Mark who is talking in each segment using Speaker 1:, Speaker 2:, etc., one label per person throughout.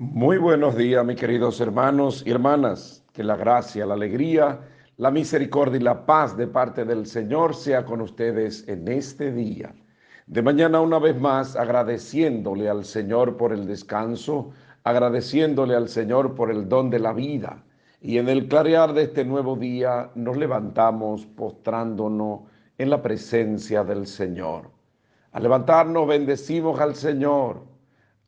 Speaker 1: Muy buenos días, mis queridos hermanos y hermanas. Que la gracia, la alegría, la misericordia y la paz de parte del Señor sea con ustedes en este día. De mañana una vez más agradeciéndole al Señor por el descanso, agradeciéndole al Señor por el don de la vida. Y en el clarear de este nuevo día nos levantamos postrándonos en la presencia del Señor. Al levantarnos bendecimos al Señor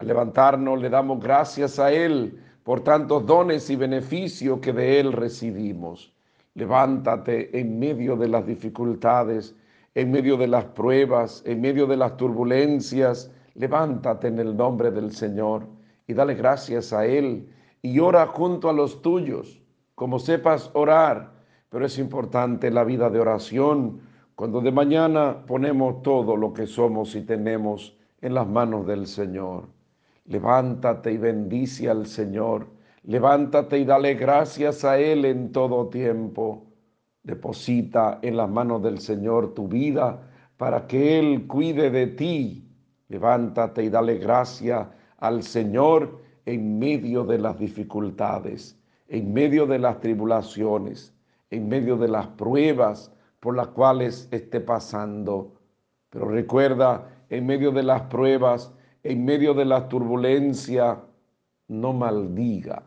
Speaker 1: al levantarnos le damos gracias a Él por tantos dones y beneficios que de Él recibimos. Levántate en medio de las dificultades, en medio de las pruebas, en medio de las turbulencias. Levántate en el nombre del Señor y dale gracias a Él y ora junto a los tuyos, como sepas orar. Pero es importante la vida de oración cuando de mañana ponemos todo lo que somos y tenemos en las manos del Señor. Levántate y bendice al Señor. Levántate y dale gracias a Él en todo tiempo. Deposita en las manos del Señor tu vida para que Él cuide de ti. Levántate y dale gracias al Señor en medio de las dificultades, en medio de las tribulaciones, en medio de las pruebas por las cuales esté pasando. Pero recuerda, en medio de las pruebas, en medio de la turbulencia, no maldiga,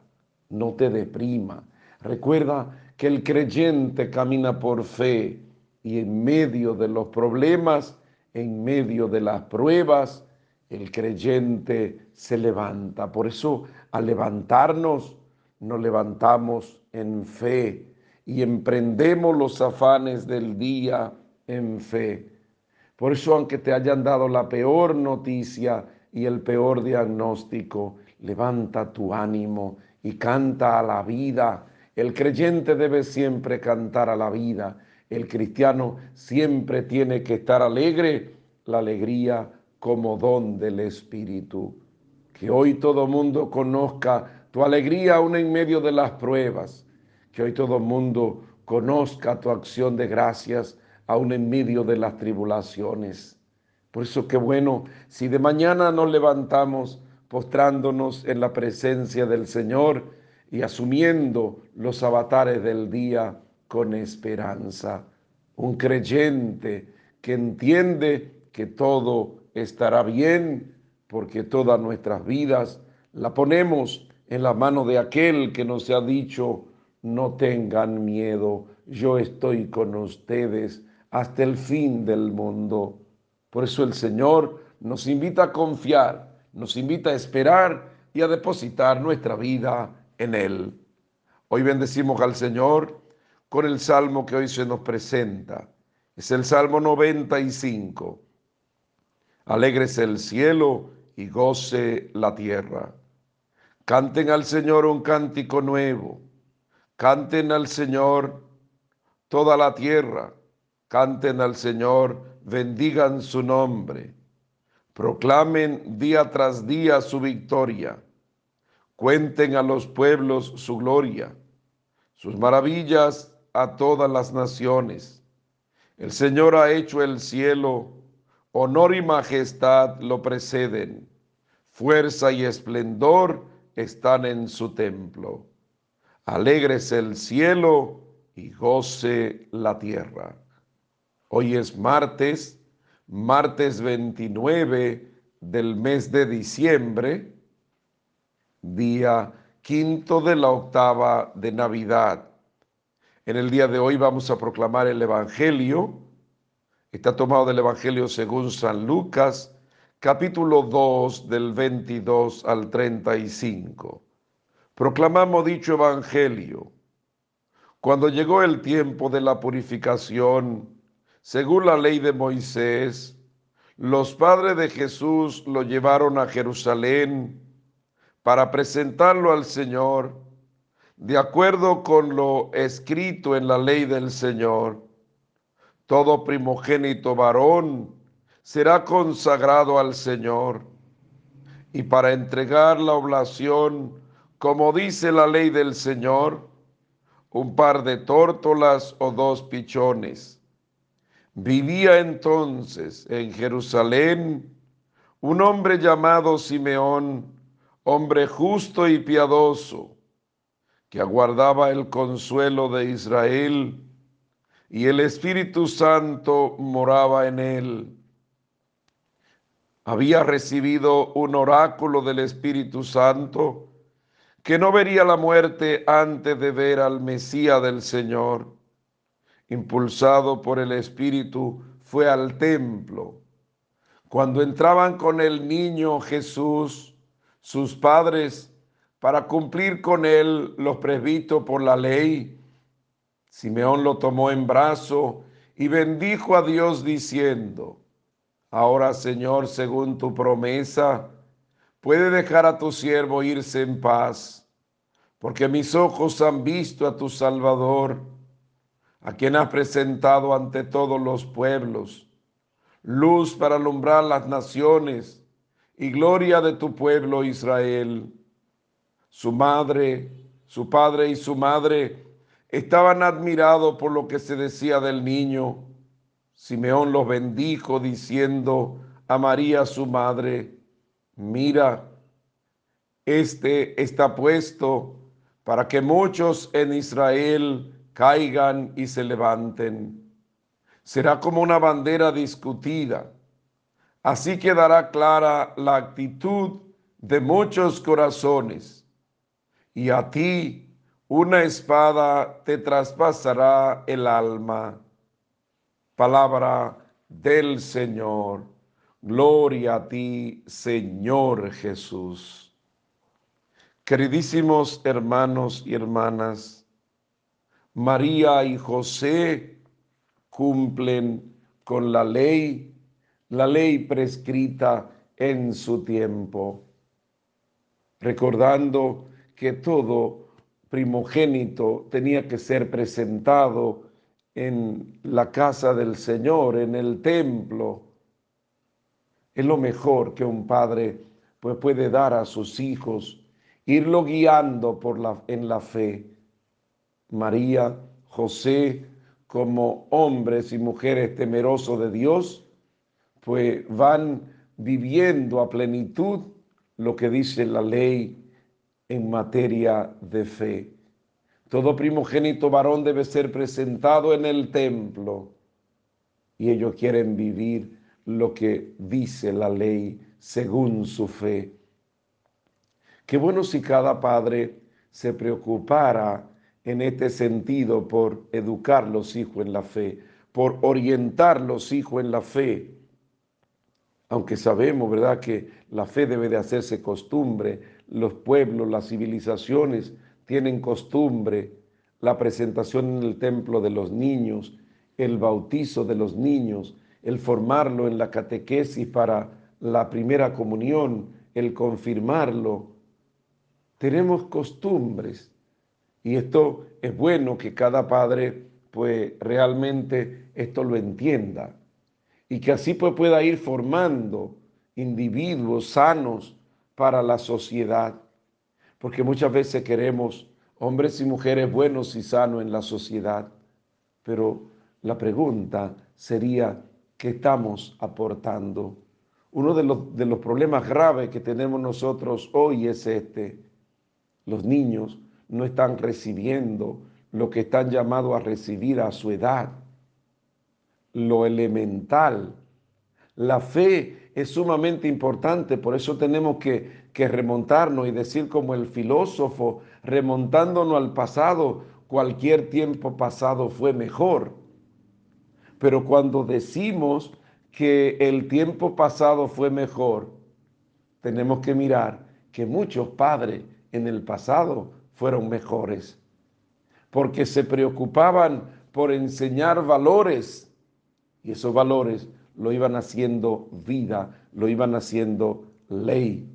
Speaker 1: no te deprima. Recuerda que el creyente camina por fe y en medio de los problemas, en medio de las pruebas, el creyente se levanta. Por eso al levantarnos, nos levantamos en fe y emprendemos los afanes del día en fe. Por eso, aunque te hayan dado la peor noticia, y el peor diagnóstico, levanta tu ánimo y canta a la vida. El creyente debe siempre cantar a la vida. El cristiano siempre tiene que estar alegre, la alegría como don del Espíritu. Que hoy todo mundo conozca tu alegría aún en medio de las pruebas. Que hoy todo mundo conozca tu acción de gracias aún en medio de las tribulaciones. Por eso qué bueno si de mañana nos levantamos postrándonos en la presencia del Señor y asumiendo los avatares del día con esperanza. Un creyente que entiende que todo estará bien porque todas nuestras vidas la ponemos en la mano de aquel que nos ha dicho, no tengan miedo, yo estoy con ustedes hasta el fin del mundo. Por eso el Señor nos invita a confiar, nos invita a esperar y a depositar nuestra vida en Él. Hoy bendecimos al Señor con el salmo que hoy se nos presenta. Es el Salmo 95. Alegres el cielo y goce la tierra. Canten al Señor un cántico nuevo. Canten al Señor toda la tierra. Canten al Señor bendigan su nombre, proclamen día tras día su victoria, cuenten a los pueblos su gloria, sus maravillas a todas las naciones. El Señor ha hecho el cielo, honor y majestad lo preceden, fuerza y esplendor están en su templo. Alegres el cielo y goce la tierra. Hoy es martes, martes 29 del mes de diciembre, día quinto de la octava de Navidad. En el día de hoy vamos a proclamar el Evangelio. Está tomado del Evangelio según San Lucas, capítulo 2 del 22 al 35. Proclamamos dicho Evangelio. Cuando llegó el tiempo de la purificación, según la ley de Moisés, los padres de Jesús lo llevaron a Jerusalén para presentarlo al Señor, de acuerdo con lo escrito en la ley del Señor. Todo primogénito varón será consagrado al Señor, y para entregar la oblación, como dice la ley del Señor, un par de tórtolas o dos pichones Vivía entonces en Jerusalén un hombre llamado Simeón, hombre justo y piadoso, que aguardaba el consuelo de Israel, y el Espíritu Santo moraba en él. Había recibido un oráculo del Espíritu Santo, que no vería la muerte antes de ver al Mesías del Señor. Impulsado por el Espíritu, fue al templo. Cuando entraban con el niño Jesús, sus padres, para cumplir con él los presbitos por la ley, Simeón lo tomó en brazo y bendijo a Dios diciendo, Ahora Señor, según tu promesa, puede dejar a tu siervo irse en paz, porque mis ojos han visto a tu Salvador, a quien has presentado ante todos los pueblos, luz para alumbrar las naciones y gloria de tu pueblo Israel. Su madre, su padre y su madre estaban admirados por lo que se decía del niño. Simeón los bendijo diciendo a María su madre, mira, este está puesto para que muchos en Israel caigan y se levanten. Será como una bandera discutida. Así quedará clara la actitud de muchos corazones. Y a ti una espada te traspasará el alma. Palabra del Señor. Gloria a ti, Señor Jesús. Queridísimos hermanos y hermanas, María y José cumplen con la ley, la ley prescrita en su tiempo, recordando que todo primogénito tenía que ser presentado en la casa del Señor, en el templo, es lo mejor que un padre pues, puede dar a sus hijos, irlo guiando por en la fe. María, José, como hombres y mujeres temerosos de Dios, pues van viviendo a plenitud lo que dice la ley en materia de fe. Todo primogénito varón debe ser presentado en el templo y ellos quieren vivir lo que dice la ley según su fe. Qué bueno si cada padre se preocupara en este sentido por educar los hijos en la fe, por orientar los hijos en la fe. Aunque sabemos, ¿verdad?, que la fe debe de hacerse costumbre, los pueblos, las civilizaciones tienen costumbre, la presentación en el templo de los niños, el bautizo de los niños, el formarlo en la catequesis para la primera comunión, el confirmarlo. Tenemos costumbres y esto es bueno que cada padre pues realmente esto lo entienda y que así pues pueda ir formando individuos sanos para la sociedad. Porque muchas veces queremos hombres y mujeres buenos y sanos en la sociedad, pero la pregunta sería, que estamos aportando. Uno de los, de los problemas graves que tenemos nosotros hoy es este. Los niños no están recibiendo lo que están llamados a recibir a su edad, lo elemental. La fe es sumamente importante, por eso tenemos que, que remontarnos y decir como el filósofo, remontándonos al pasado, cualquier tiempo pasado fue mejor pero cuando decimos que el tiempo pasado fue mejor, tenemos que mirar que muchos padres en el pasado fueron mejores, porque se preocupaban por enseñar valores y esos valores lo iban haciendo vida, lo iban haciendo ley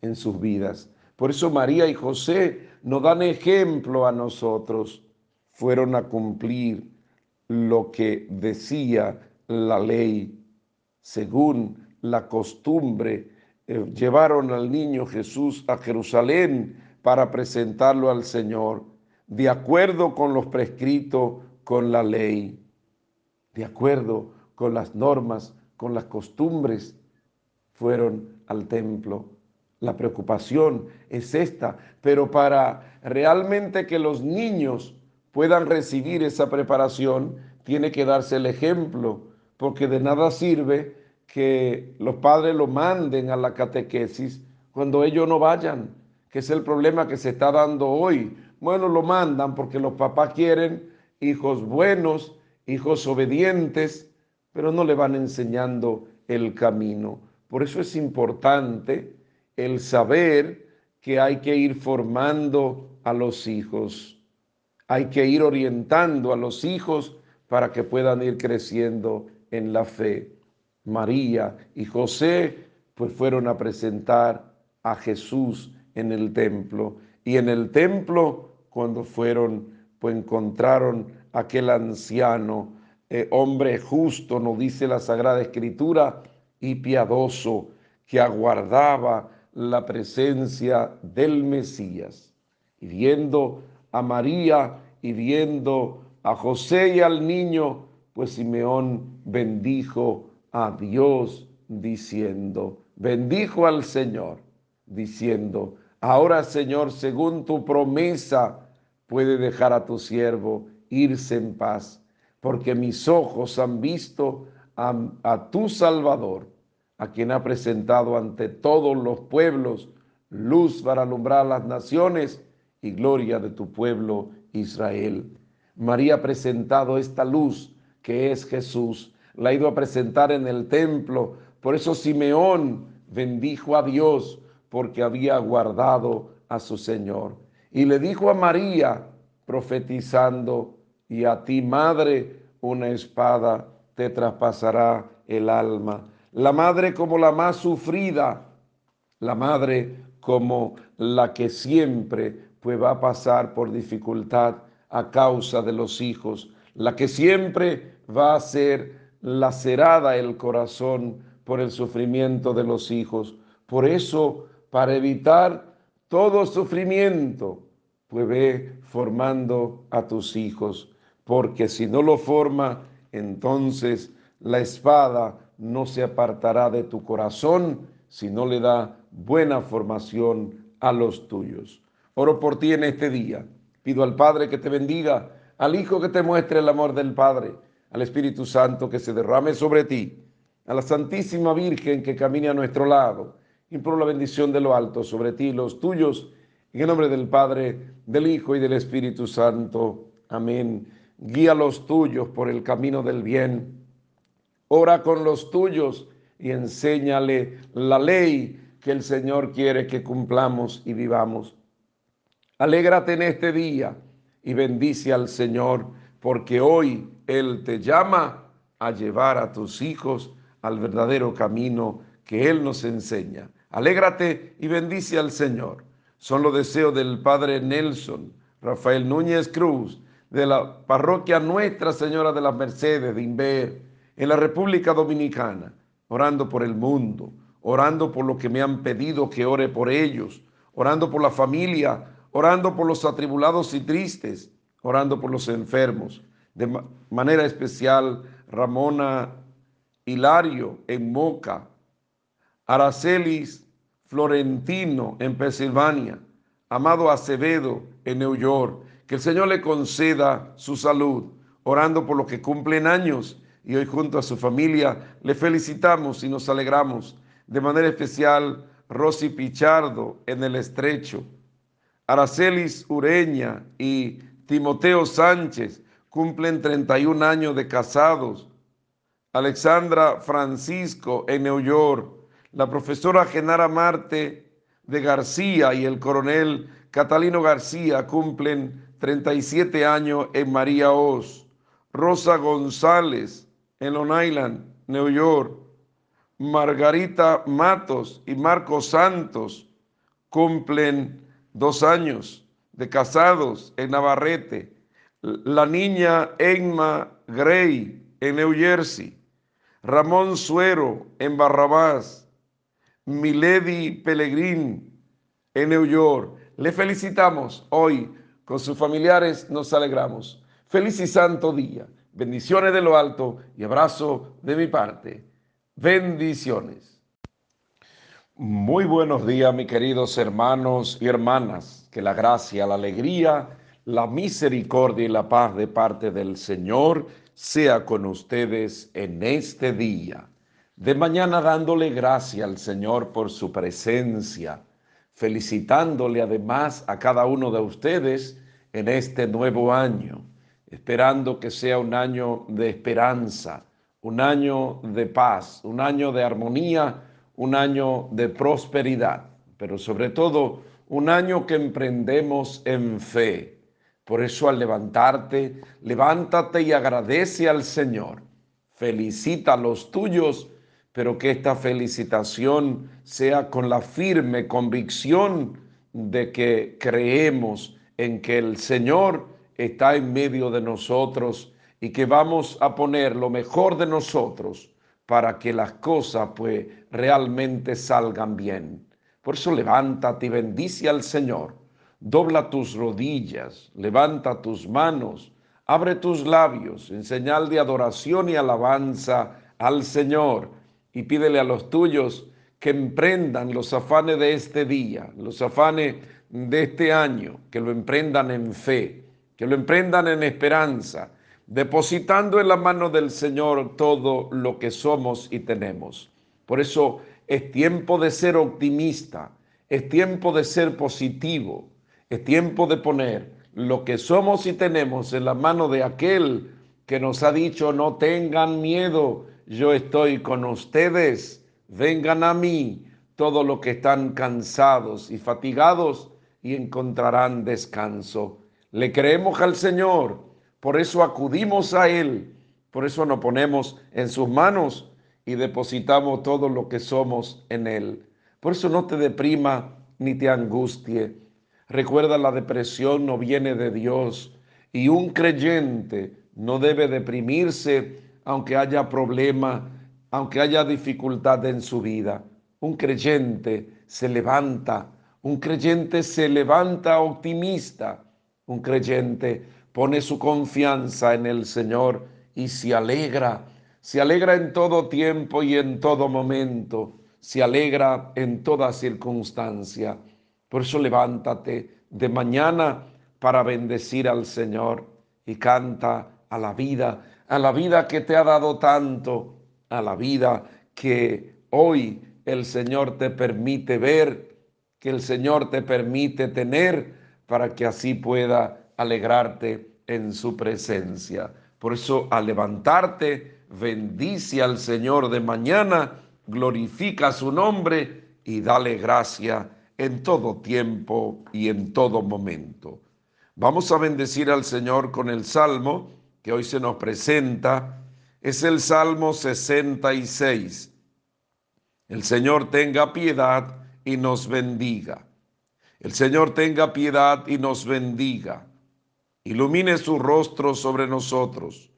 Speaker 1: en sus vidas. Por eso María y José nos dan ejemplo a nosotros, fueron a cumplir lo que decía la ley, según la costumbre, eh, llevaron al niño Jesús a Jerusalén para presentarlo al Señor, de acuerdo con los prescritos con la ley, de acuerdo con las normas, con las costumbres, fueron al templo. La preocupación es esta, pero para realmente que los niños puedan recibir esa preparación, tiene que darse el ejemplo, porque de nada sirve que los padres lo manden a la catequesis cuando ellos no vayan, que es el problema que se está dando hoy. Bueno, lo mandan porque los papás quieren hijos buenos, hijos obedientes, pero no le van enseñando el camino. Por eso es importante el saber que hay que ir formando a los hijos, hay que ir orientando a los hijos para que puedan ir creciendo en la fe. María y José pues fueron a presentar a Jesús en el templo y en el templo cuando fueron pues encontraron aquel anciano, eh, hombre justo, nos dice la Sagrada Escritura, y piadoso, que aguardaba la presencia del Mesías. Y viendo a María y viendo a José y al niño, pues Simeón bendijo a Dios diciendo, bendijo al Señor diciendo, ahora Señor, según tu promesa, puede dejar a tu siervo irse en paz, porque mis ojos han visto a, tu Salvador a quien ha presentado ante todos los pueblos luz para alumbrar las naciones y gloria de tu pueblo Israel. María ha presentado esta luz que es Jesús, la ha ido a presentar en el templo. Por eso Simeón bendijo a Dios porque había guardado a su Señor. Y le dijo a María, profetizando, y a ti, madre, una espada te traspasará el alma la madre como la más sufrida, la madre como la que siempre pues va a pasar por dificultad a causa de los hijos, la que siempre va a ser lacerada el corazón por el sufrimiento de los hijos. Por eso, para evitar todo sufrimiento, pues ve formando a tus hijos, porque si no lo forma, entonces la espada no se apartará de tu corazón si no le da buena formación a los tuyos. Oro por ti en este día. Pido al Padre que te bendiga, al Hijo que te muestre el amor del Padre, al Espíritu Santo que se derrame sobre ti, a la Santísima Virgen que camine a nuestro lado. Imploro la bendición de lo alto sobre ti y los tuyos, en el nombre del Padre, del Hijo y del Espíritu Santo. Amén. Guía los tuyos por el camino del bien ora con los tuyos y enséñale la ley que el Señor quiere que cumplamos y vivamos. Alégrate en este día y bendice al Señor, porque hoy Él te llama a llevar a tus hijos al verdadero camino que Él nos enseña. Alégrate y bendice al Señor. Son los deseos del Padre Nelson, Rafael Núñez Cruz, de la parroquia Nuestra Señora de las Mercedes de Inver en la República Dominicana, orando por el mundo, orando por lo que me han pedido que ore por ellos, orando por la familia, orando por los atribulados y tristes, orando por los enfermos. De manera especial, Ramona Hilario en Moca, Aracelis Florentino en Pensilvania, Amado Acevedo en New York. Que el Señor le conceda su salud, orando por los que cumplen años y hoy junto a su familia le felicitamos y nos alegramos. De manera especial, Rosy Pichardo en el Estrecho, Aracelis Ureña y Timoteo Sánchez cumplen 31 años de casados. Alexandra Francisco en New York, la profesora Genara Marte de García y el coronel Catalino García cumplen 37 años en María Oz. Rosa González en Long Island, New York. Margarita Matos y Marcos Santos cumplen dos años de casados en Navarrete. La niña Emma Gray en New Jersey. Ramón Suero en Barrabás. Milady Pellegrin en New York. Le felicitamos hoy. Con sus familiares nos alegramos. Feliz y santo día. Bendiciones de lo alto y abrazo de mi parte. Bendiciones. Muy buenos días, mis queridos hermanos y hermanas. Que la gracia, la alegría, la misericordia y la paz de parte del Señor sea con ustedes en este día. De mañana dándole gracia al Señor por su presencia, felicitándole además a cada uno de ustedes en este nuevo año, esperando que sea un año de esperanza, un año de paz, un año de armonía un año de prosperidad, pero sobre todo un año que emprendemos en fe. Por eso al levantarte, levántate y agradece al Señor. Felicita a los tuyos, pero que esta felicitación sea con la firme convicción de que creemos en que el Señor está en medio de nosotros y que vamos a poner lo mejor de nosotros para que las cosas pues realmente salgan bien. Por eso levántate y bendice al Señor. Dobla tus rodillas, levanta tus manos, abre tus labios en señal de adoración y alabanza al Señor y pídele a los tuyos que emprendan los afanes de este día, los afanes de este año, que lo emprendan en fe, que lo emprendan en esperanza, depositando en la mano del Señor todo lo que somos y tenemos. Por eso es tiempo de ser optimista, es tiempo de ser positivo, es tiempo de poner lo que somos y tenemos en la mano de aquel que nos ha dicho, no tengan miedo, yo estoy con ustedes, vengan a mí todos los que están cansados y fatigados y encontrarán descanso. Le creemos al Señor por eso acudimos a Él, por eso nos ponemos en sus manos y depositamos todo lo que somos en Él. Por eso no te deprima ni te angustie. Recuerda, la depresión no viene de Dios y un creyente no debe deprimirse aunque haya problema, aunque haya dificultad en su vida. Un creyente se levanta, un creyente se levanta optimista, un creyente pone su confianza en el Señor y se alegra, se alegra en todo tiempo y en todo momento, se alegra en toda circunstancia. Por eso levántate de mañana para bendecir al Señor y canta a la vida, a la vida que te ha dado tanto, a la vida que hoy el Señor te permite ver, que el Señor te permite tener, para que así pueda alegrarte en su presencia. Por eso al levantarte, bendice al Señor de mañana, glorifica su nombre y dale gracia en todo tiempo y en todo momento. Vamos a bendecir al Señor con el salmo que hoy se nos presenta. Es el Salmo 66. El Señor tenga piedad y nos bendiga. El Señor tenga piedad y nos bendiga. Ilumine su rostro sobre nosotros.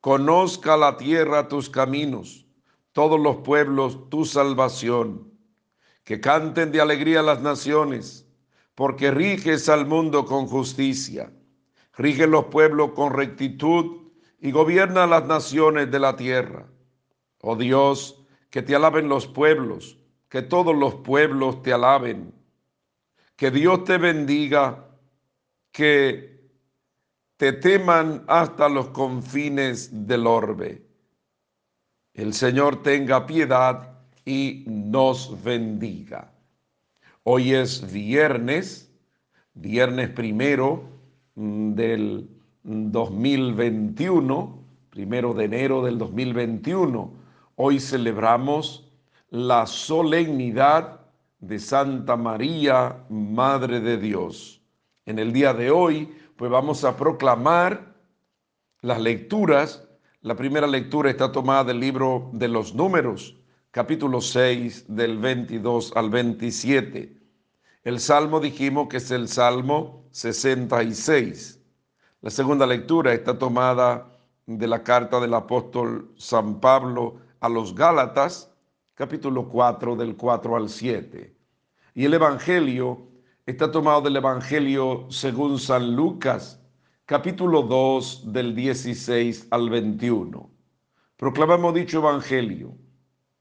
Speaker 1: Conozca la tierra tus caminos, todos los pueblos tu salvación. Que canten de alegría las naciones, porque riges al mundo con justicia. Rige los pueblos con rectitud y gobierna las naciones de la tierra. Oh Dios, que te alaben los pueblos, que todos los pueblos te alaben. Que Dios te bendiga, que te teman hasta los confines del orbe. El Señor tenga piedad y nos bendiga. Hoy es viernes, viernes primero del 2021, primero de enero del 2021. Hoy celebramos la solemnidad de Santa María, Madre de Dios. En el día de hoy pues vamos a proclamar las lecturas. La primera lectura está tomada del libro de los números, capítulo 6, del 22 al 27. El salmo dijimos que es el salmo 66. La segunda lectura está tomada de la carta del apóstol San Pablo a los Gálatas, capítulo 4, del 4 al 7. Y el Evangelio está tomado del Evangelio según San Lucas, capítulo 2, del 16 al 21. Proclamamos dicho Evangelio.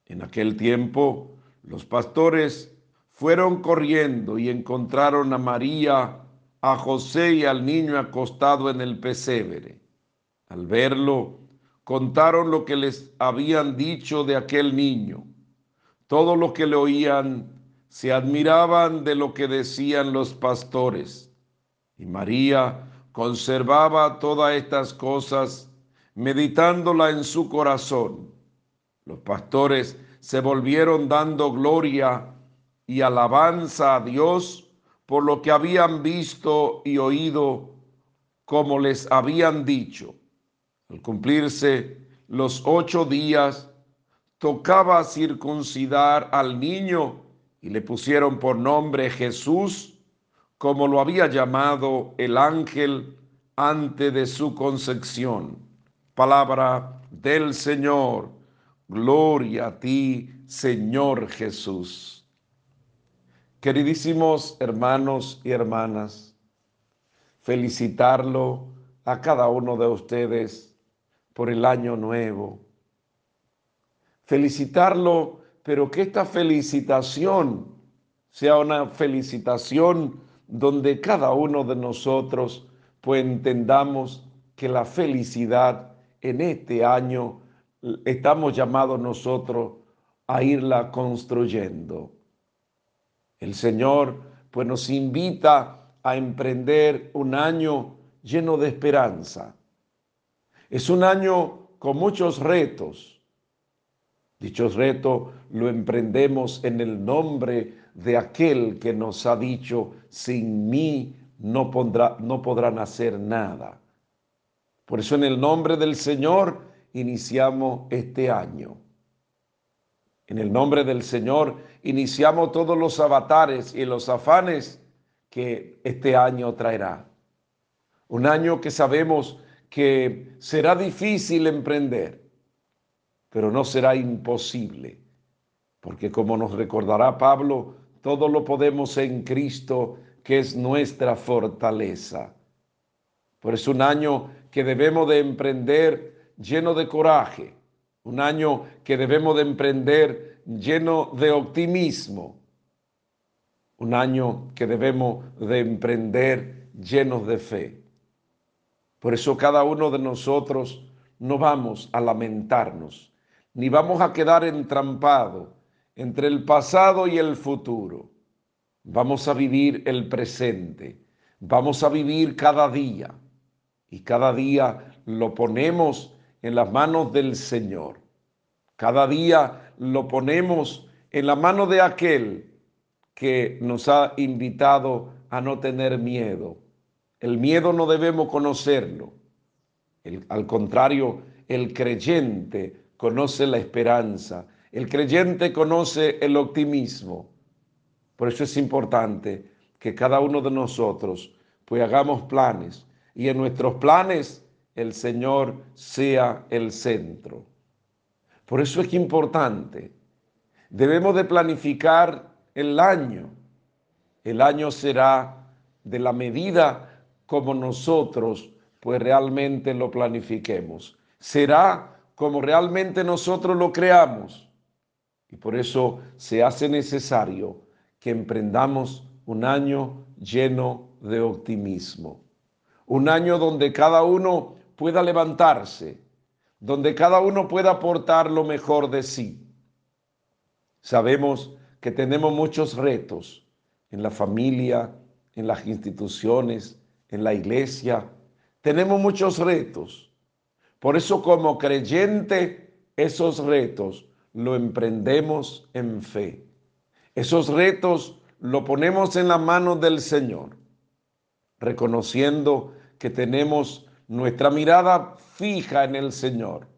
Speaker 1: En aquel tiempo, Los pastores fueron corriendo y encontraron a María, a José y al niño acostado en el pesebre. Al verlo, contaron lo que les habían dicho de aquel niño. Todos los que le oían se admiraban de lo que decían los pastores. Y María conservaba todas estas cosas, meditándola en su corazón. Los pastores se volvieron dando gloria y alabanza a Dios por lo que habían visto y oído como les habían dicho. Al cumplirse los ocho días, tocaba circuncidar al niño y le pusieron por nombre Jesús, como lo había llamado el ángel antes de su concepción. Palabra del Señor. Gloria a ti, Señor Jesús. Queridísimos hermanos y hermanas, felicitarlo a cada uno de ustedes por el año nuevo. Felicitarlo, pero que esta felicitación sea una felicitación donde cada uno de nosotros pues entendamos que la felicidad en este año estamos llamados nosotros a irla construyendo. El Señor pues nos invita a emprender un año lleno de esperanza. Es un año con muchos retos. Dichos retos lo emprendemos en el nombre de aquel que nos ha dicho, sin mí no, pondrá, no podrán hacer nada. Por eso en el nombre del Señor iniciamos este año. En el nombre del Señor iniciamos todos los avatares y los afanes que este año traerá. Un año que sabemos que será difícil emprender, pero no será imposible, porque como nos recordará Pablo, todo lo podemos en Cristo, que es nuestra fortaleza. Por eso un año que debemos de emprender lleno de coraje, un año que debemos de emprender lleno de optimismo, un año que debemos de emprender llenos de fe. Por eso cada uno de nosotros no vamos a lamentarnos, ni vamos a quedar entrampados entre el pasado y el futuro. Vamos a vivir el presente, vamos a vivir cada día y cada día lo ponemos en las manos del Señor. Cada día lo ponemos en la mano de aquel que nos ha invitado a no tener miedo. El miedo no debemos conocerlo. al contrario, el creyente conoce la esperanza. El creyente conoce el optimismo. Por eso es importante que cada uno de nosotros pues hagamos planes y en nuestros planes el Señor sea el centro. Por eso es importante. Debemos de planificar el año. El año será de la medida como nosotros pues realmente lo planifiquemos. Será como realmente nosotros lo creamos. Y por eso se hace necesario que emprendamos un año lleno de optimismo un año donde cada uno pueda levantarse, donde cada uno pueda aportar lo mejor de sí. Sabemos que tenemos muchos retos en la familia, en las instituciones, en la iglesia. Tenemos muchos retos. Por eso como creyente, esos retos lo emprendemos en fe. Esos retos lo ponemos en la mano del Señor reconociendo que tenemos nuestra mirada fija en el Señor,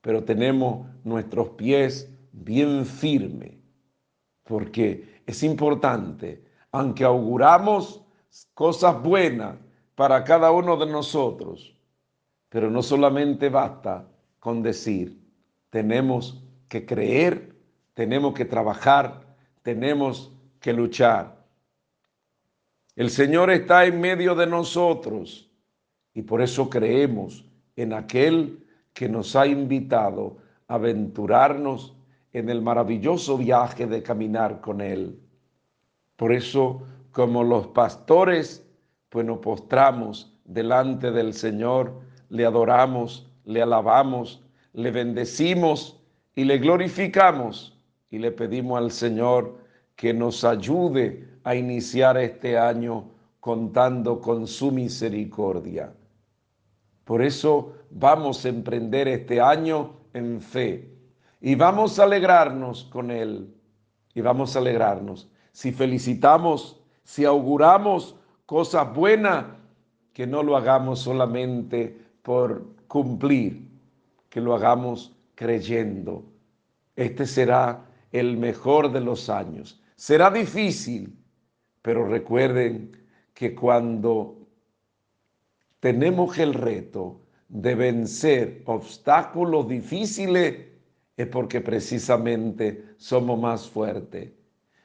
Speaker 1: pero tenemos nuestros pies bien firmes, porque es importante, aunque auguramos cosas buenas para cada uno de nosotros, pero no solamente basta con decir, tenemos que creer, tenemos que trabajar, tenemos que luchar. El Señor está en medio de nosotros y por eso creemos en aquel que nos ha invitado a aventurarnos en el maravilloso viaje de caminar con Él. Por eso, como los pastores, pues nos postramos delante del Señor, le adoramos, le alabamos, le bendecimos y le glorificamos y le pedimos al Señor que nos ayude a iniciar este año contando con su misericordia. Por eso vamos a emprender este año en fe y vamos a alegrarnos con Él. Y vamos a alegrarnos. Si felicitamos, si auguramos cosas buenas, que no lo hagamos solamente por cumplir, que lo hagamos creyendo. Este será el mejor de los años. Será difícil, pero recuerden que cuando tenemos el reto de vencer obstáculos difíciles, es porque precisamente somos más fuertes.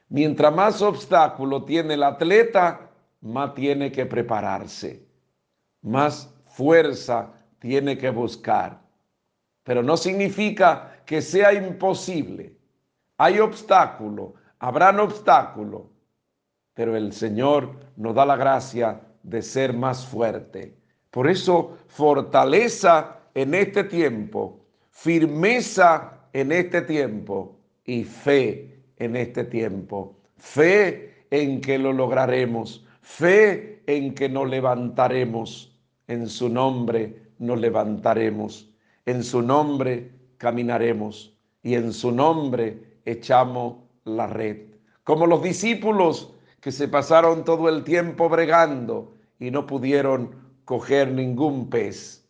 Speaker 1: Mientras más obstáculos tiene el atleta, más tiene que prepararse, más fuerza tiene que buscar. Pero no significa que sea imposible. Hay obstáculos, habrán obstáculos, pero el Señor nos da la gracia de ser más fuerte. Por eso, fortaleza en este tiempo, firmeza en este tiempo y fe en este tiempo. Fe en que lo lograremos, fe en que nos levantaremos. En su nombre nos levantaremos, en su nombre caminaremos y en su nombre echamos la red. Como los discípulos que se pasaron todo el tiempo bregando y no pudieron coger ningún pez.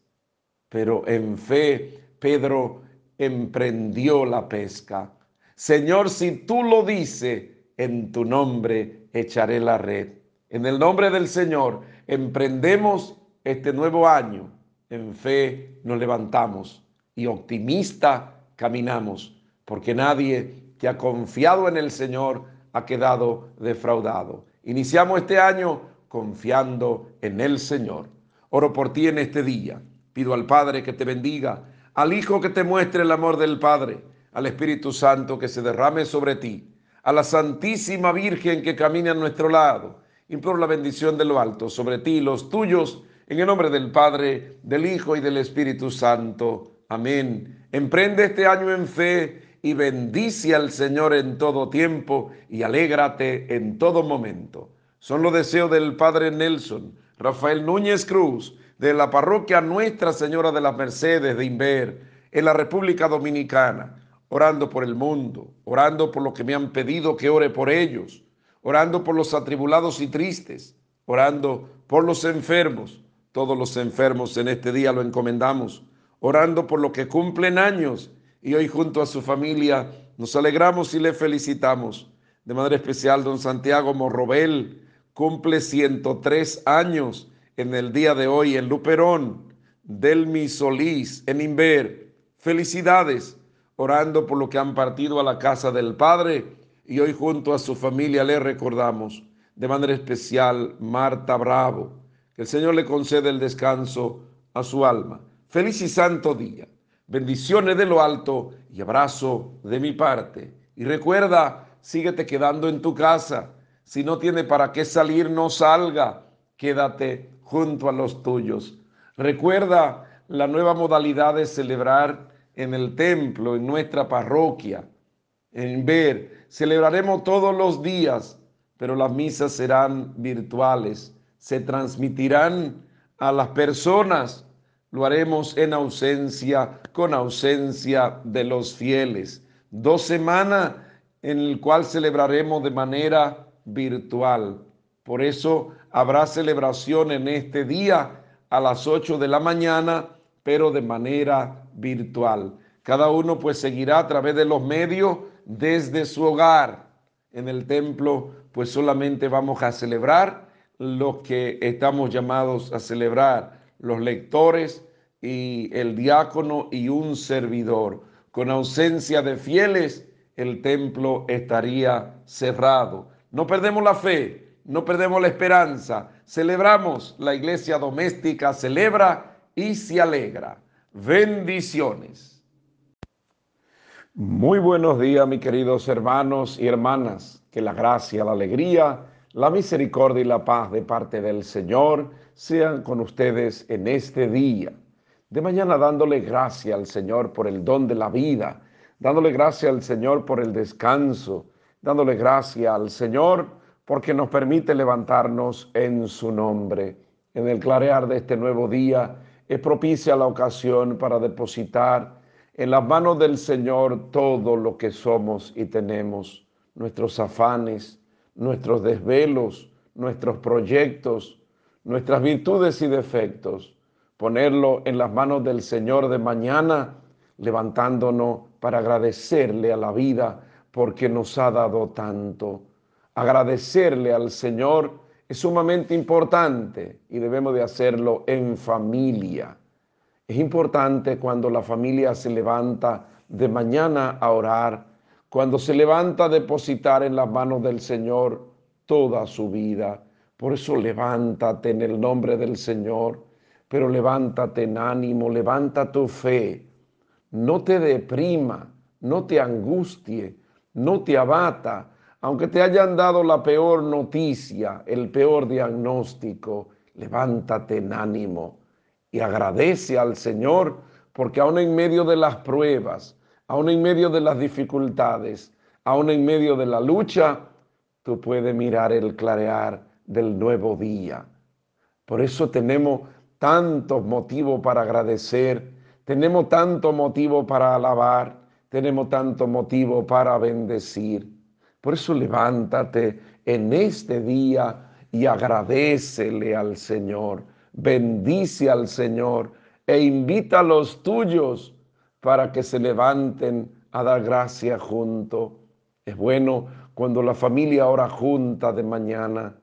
Speaker 1: Pero en fe Pedro emprendió la pesca. Señor, si tú lo dices, en tu nombre echaré la red. En el nombre del Señor emprendemos este nuevo año. En fe nos levantamos y optimista caminamos, porque nadie que ha confiado en el Señor ha quedado defraudado. Iniciamos este año confiando en el Señor. Oro por ti en este día. Pido al Padre que te bendiga al Hijo que te muestre el amor del Padre, al Espíritu Santo que se derrame sobre ti, a la Santísima Virgen que camina a nuestro lado. Imploro la bendición de lo alto sobre ti los tuyos, en el nombre del Padre, del Hijo y del Espíritu Santo. Amén. Emprende este año en fe y bendice al Señor en todo tiempo y alégrate en todo momento. Son los deseos del Padre Nelson, Rafael Núñez Cruz, de la parroquia Nuestra Señora de las Mercedes de Inver, en la República Dominicana, orando por el mundo, orando por lo que me han pedido que ore por ellos, orando por los atribulados y tristes, orando por los enfermos. Todos los enfermos en este día lo encomendamos, orando por los que cumplen años y hoy junto a su familia nos alegramos y le felicitamos. De manera especial, don Santiago Morrobel cumple 103 años en el día de hoy en Luperón, Delmi Solís, en Inver. Felicidades, orando por lo que han partido a la casa del Padre y hoy junto a su familia le recordamos de manera especial Marta Bravo. Que el Señor le conceda el descanso a su alma. Feliz y santo día. Bendiciones de lo alto y abrazo de mi parte. Y recuerda, síguete quedando en tu casa. Si no tiene para qué salir, no salga. Quédate junto a los tuyos. Recuerda la nueva modalidad de celebrar en el templo, en nuestra parroquia, en ver. Celebraremos todos los días, pero las misas serán virtuales, se transmitirán a las personas. Lo haremos en ausencia, con ausencia de los fieles. Dos semanas en el cual celebraremos de manera virtual. Por eso habrá celebración en este día a las 8 de la mañana, pero de manera virtual. Cada uno pues seguirá a través de los medios desde su hogar. En el templo pues solamente vamos a celebrar lo que estamos llamados a celebrar, los lectores y el diácono y un servidor. Con ausencia de fieles, el templo estaría cerrado. No perdemos la fe, no perdemos la esperanza. Celebramos, la iglesia doméstica celebra y se alegra. Bendiciones. Muy buenos días, mis queridos hermanos y hermanas. Que la gracia, la alegría, la misericordia y la paz de parte del Señor sean con ustedes en este día. De mañana dándole gracias al Señor por el don de la vida, dándole gracias al Señor por el descanso, dándole gracias al Señor porque nos permite levantarnos en su nombre. En el clarear de este nuevo día es propicia la ocasión para depositar en las manos del Señor todo lo que somos y tenemos, nuestros afanes, nuestros desvelos, nuestros proyectos, nuestras virtudes y defectos, ponerlo en las manos del Señor de mañana, levantándonos para agradecerle a la vida porque nos ha dado tanto. Agradecerle al Señor es sumamente importante y debemos de hacerlo en familia es importante cuando la familia se levanta de mañana a orar, cuando se levanta a depositar en las manos del Señor toda su vida. Por eso levántate en el nombre del Señor, pero levántate en ánimo, levanta tu fe. No te deprima, no te angustie, no te abata, aunque te hayan dado la peor noticia, el peor diagnóstico, levántate en ánimo y agradece al Señor porque aún en medio de las pruebas, aún en medio de las dificultades, aún en medio de la lucha, tú puedes mirar el clarear del nuevo día. Por eso tenemos tantos motivos para agradecer, tenemos tanto motivo para alabar, tenemos tanto motivo para bendecir. Por eso levántate en este día y agradecele al Señor bendice al Señor e invita a los tuyos para que se levanten a dar gracia junto. Es bueno cuando la familia ora junta de mañana,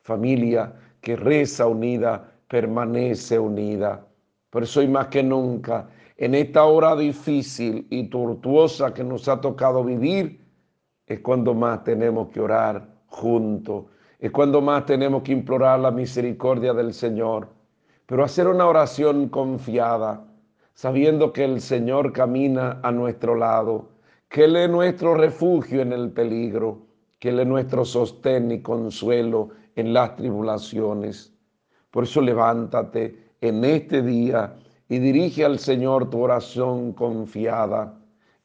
Speaker 1: familia que reza unida, permanece unida. Por eso hoy más que nunca, en esta hora difícil y tortuosa que nos ha tocado vivir, es cuando más tenemos que orar juntos, es cuando más tenemos que implorar la misericordia del Señor pero hacer una oración confiada, sabiendo que el Señor camina a nuestro lado, que Él es nuestro refugio en el peligro, que Él es nuestro sostén y consuelo en las tribulaciones. Por eso levántate en este día y dirige al Señor tu oración confiada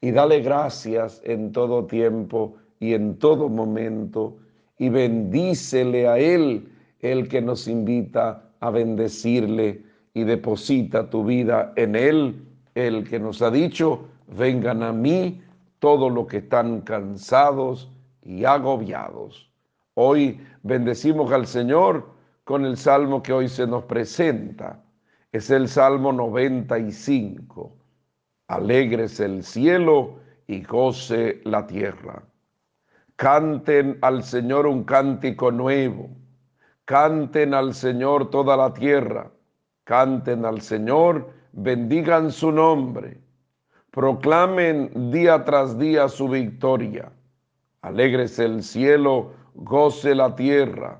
Speaker 1: y dale gracias en todo tiempo y en todo momento y bendícele a Él, el que nos invita a bendecirle y deposita tu vida en Él, el que nos ha dicho, vengan a mí todos los que están cansados y agobiados. Hoy bendecimos al Señor con el salmo que hoy se nos presenta. Es el Salmo 95. Alegres el cielo y goce la tierra. Canten al Señor un cántico nuevo Canten al Señor toda la tierra, canten al Señor, bendigan su nombre, proclamen día tras día su victoria. Alégrese el cielo, goce la tierra,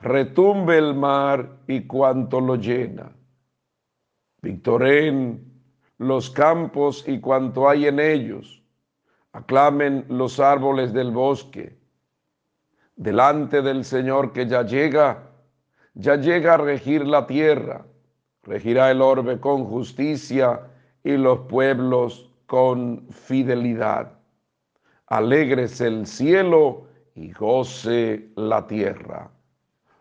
Speaker 1: retumbe el mar y cuanto lo llena. Victoren los campos y cuanto hay en ellos. Aclamen los árboles del bosque delante del Señor que ya llega, ya llega a regir la tierra, regirá el orbe con justicia y los pueblos con fidelidad. Alegres el cielo y goce la tierra.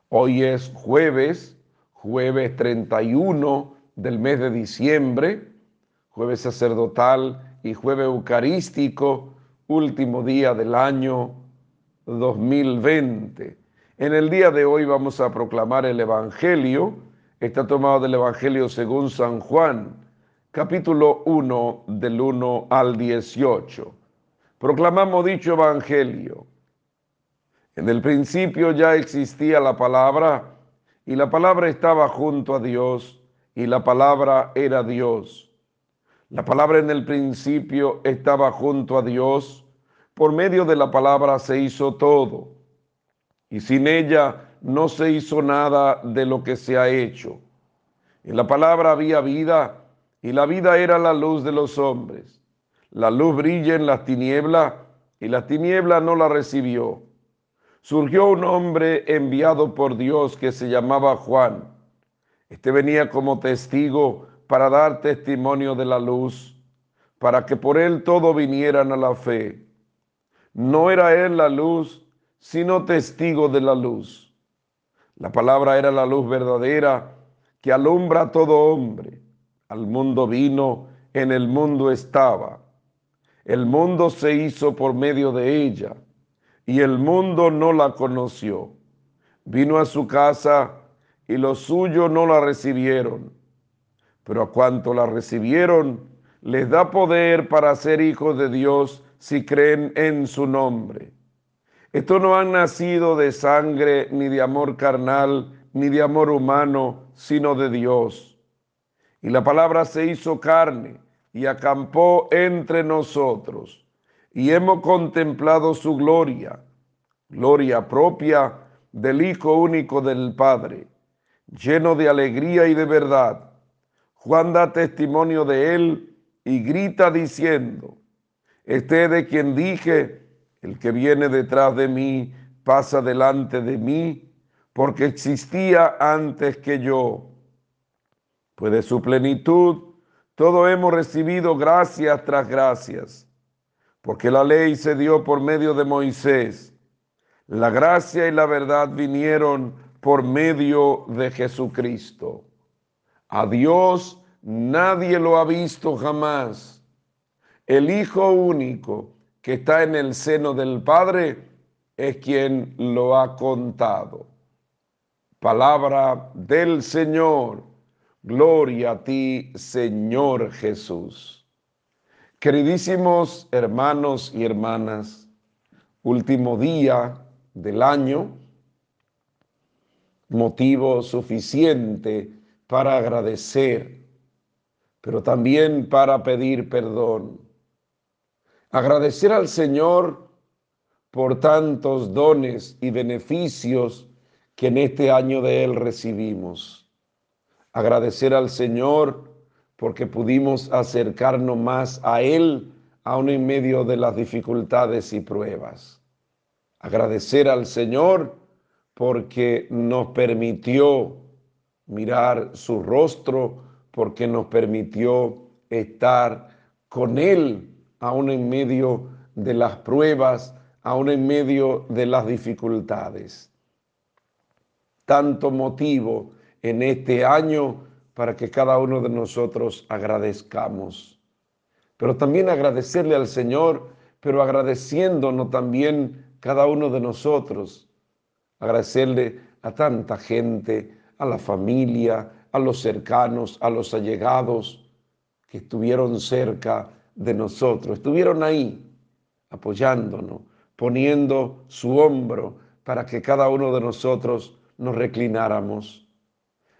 Speaker 1: Hoy es jueves, jueves 31 del mes de diciembre, jueves sacerdotal y jueves eucarístico, último día del año 2020. En el día de hoy vamos a proclamar el Evangelio. Está tomado del Evangelio según San Juan, capítulo 1 del 1 al 18. Proclamamos dicho Evangelio. En el principio ya existía la palabra y la palabra estaba junto a Dios y la palabra era Dios. La palabra en el principio estaba junto a Dios por medio de la palabra se hizo todo, y sin ella no se hizo nada de lo que se ha hecho. En la palabra había vida, y la vida era la luz de los hombres. la luz brilla en las tinieblas y la tiniebla no la recibió. Surgió un hombre enviado por Dios que se llamaba Juan. Este venía como testigo para dar testimonio de la luz, para que por él todo vinieran a la fe. No era él la luz, sino testigo de la luz. La palabra era la luz verdadera que alumbra a todo hombre. Al mundo vino, en el mundo estaba. El mundo se hizo por medio de ella y el mundo no la conoció. Vino a su casa y los suyos no la recibieron. Pero a cuanto la recibieron, les da poder para ser hijos de Dios si creen en su nombre. Estos no han nacido de sangre, ni de amor carnal, ni de amor humano, sino de Dios. Y la palabra se hizo carne y acampó entre nosotros. Y hemos contemplado su gloria, gloria propia del Hijo único del Padre, lleno de alegría y de verdad. Juan da testimonio de él y grita diciendo, este de quien dije, el que viene detrás de mí pasa delante de mí, porque existía antes que yo. Pues de su plenitud todo hemos recibido gracias tras gracias, porque la ley se dio por medio de Moisés. La gracia y la verdad vinieron por medio de Jesucristo. A Dios nadie lo ha visto jamás. El Hijo único que está en el seno del Padre es quien lo ha contado. Palabra del Señor. Gloria a ti, Señor Jesús. Queridísimos hermanos y hermanas, último día del año, motivo suficiente para agradecer, pero también para pedir perdón. Agradecer al Señor por tantos dones y beneficios que en este año de Él recibimos. Agradecer al Señor porque pudimos acercarnos más a Él aún en medio de las dificultades y pruebas. Agradecer al Señor porque nos permitió mirar su rostro, porque nos permitió estar con Él aún en medio de las pruebas, aún en medio de las dificultades. Tanto motivo en este año para que cada uno de nosotros agradezcamos. Pero también agradecerle al Señor, pero agradeciéndonos también cada uno de nosotros. Agradecerle a tanta gente, a la familia, a los cercanos, a los allegados que estuvieron cerca de nosotros. Estuvieron ahí apoyándonos, poniendo su hombro para que cada uno de nosotros nos reclináramos.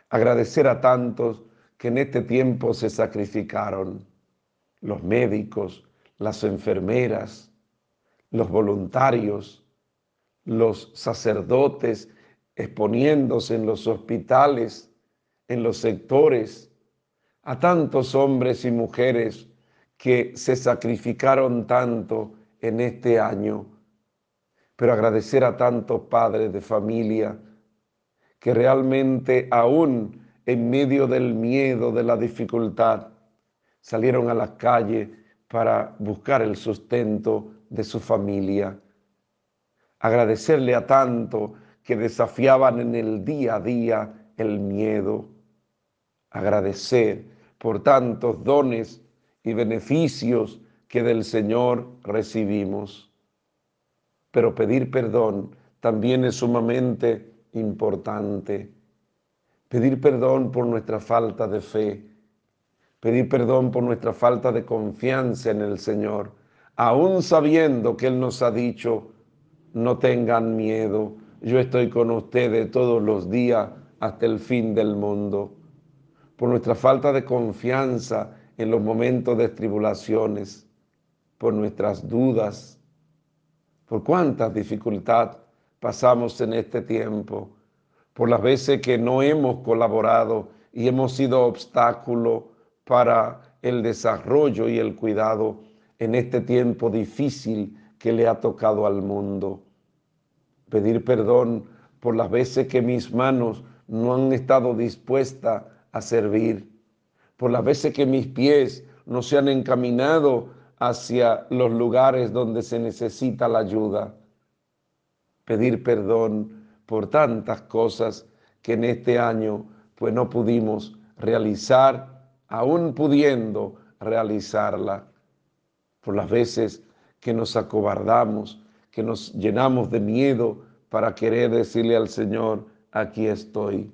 Speaker 1: Agradecer a tantos que en este tiempo se sacrificaron, los médicos, las enfermeras, los voluntarios, los sacerdotes exponiéndose en los hospitales, en los sectores, a tantos hombres y mujeres que se sacrificaron tanto en este año, pero agradecer a tantos padres de familia que realmente aún en medio del miedo, de la dificultad, salieron a las calles para buscar el sustento de su familia. Agradecerle a tanto que desafiaban en el día a día el miedo. Agradecer por tantos dones y beneficios que del Señor recibimos. Pero pedir perdón también es sumamente importante. Pedir perdón por nuestra falta de fe. Pedir perdón por nuestra falta de confianza en el Señor. Aún sabiendo que Él nos ha dicho, no tengan miedo, yo estoy con ustedes todos los días hasta el fin del mundo. Por nuestra falta de confianza en los momentos de tribulaciones, por nuestras dudas, por cuántas dificultades pasamos en este tiempo, por las veces que no hemos colaborado y hemos sido obstáculo para el desarrollo y el cuidado en este tiempo difícil que le ha tocado al mundo. Pedir perdón por las veces que mis manos no han estado dispuestas a servir, por las veces que mis pies no se han encaminado hacia los lugares donde se necesita la ayuda. Pedir perdón por tantas cosas que en este año pues no pudimos realizar, aún pudiendo realizarla, por las veces que nos acobardamos, que nos llenamos de miedo para querer decirle al Señor, aquí estoy.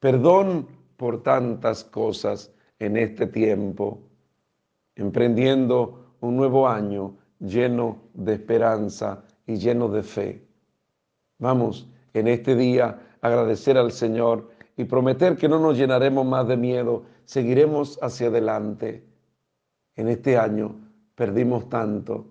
Speaker 1: Perdón por tantas cosas en este tiempo, emprendiendo un nuevo año lleno de esperanza y lleno de fe. Vamos en este día a agradecer al Señor y prometer que no nos llenaremos más de miedo, seguiremos hacia adelante. En este año perdimos tanto,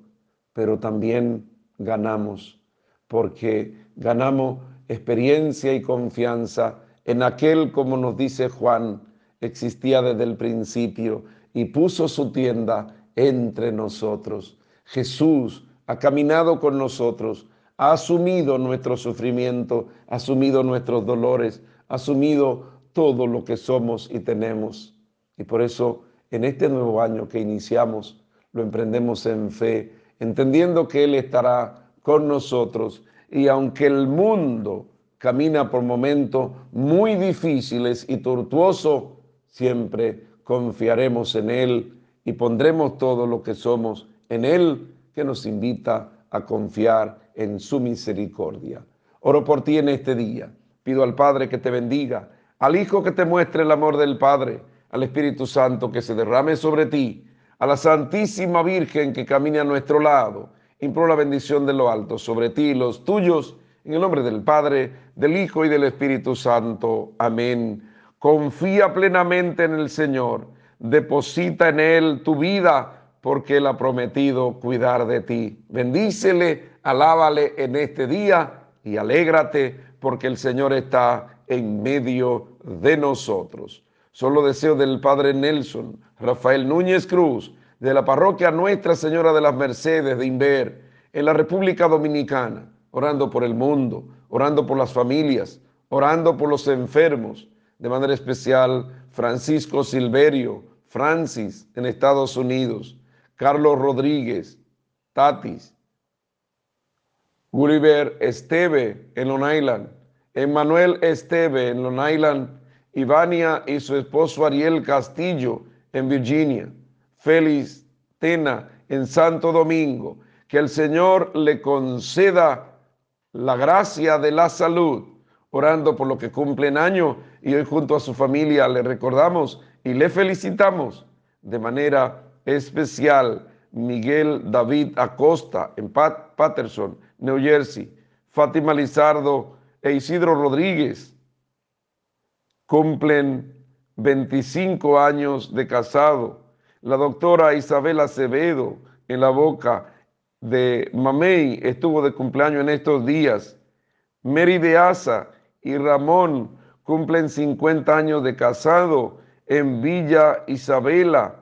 Speaker 1: pero también ganamos, porque ganamos experiencia y confianza en aquel, como nos dice Juan, existía desde el principio y puso su tienda entre nosotros. Jesús ha caminado con nosotros, ha asumido nuestro sufrimiento, ha asumido nuestros dolores, asumido todo lo que somos y tenemos. Y por eso en este nuevo año que iniciamos, lo emprendemos en fe, entendiendo que Él estará con nosotros. Y aunque el mundo camina por momentos muy difíciles y tortuosos, siempre confiaremos en Él y pondremos todo lo que somos en Él, que nos invita a confiar en su misericordia. Oro por ti en este día Pido al Padre que te bendiga, al Hijo que te muestre el amor del Padre, al Espíritu Santo que se derrame sobre ti, a la Santísima Virgen que camine a nuestro lado. Imploro la bendición de lo alto sobre ti y los tuyos, en el nombre del Padre, del Hijo y del Espíritu Santo. Amén. Confía plenamente en el Señor, deposita en Él tu vida, porque Él ha prometido cuidar de ti. Bendícele, alábale en este día y alégrate porque el Señor está en medio de nosotros. Solo deseo del Padre Nelson, Rafael Núñez Cruz, de la parroquia Nuestra Señora de las Mercedes de Inver, en la República Dominicana, orando por el mundo, orando por las familias, orando por los enfermos, de manera especial Francisco Silverio, Francis en Estados Unidos, Carlos Rodríguez, Tatis, Gulliver Esteve en Long Island, Emmanuel Esteve en Long Island, Ivania y su esposo Ariel Castillo en Virginia, Félix Tena en Santo Domingo. Que el Señor le conceda la gracia de la salud, orando por lo que cumplen año y hoy junto a su familia le recordamos y le felicitamos de manera especial Miguel David Acosta en Patterson, New Jersey, Fátima Lizardo e Isidro Rodríguez cumplen 25 años de casado. La doctora Isabel Acevedo en la boca de Mamey estuvo de cumpleaños en estos días. Mary de Asa y Ramón cumplen 50 años de casado en Villa Isabela.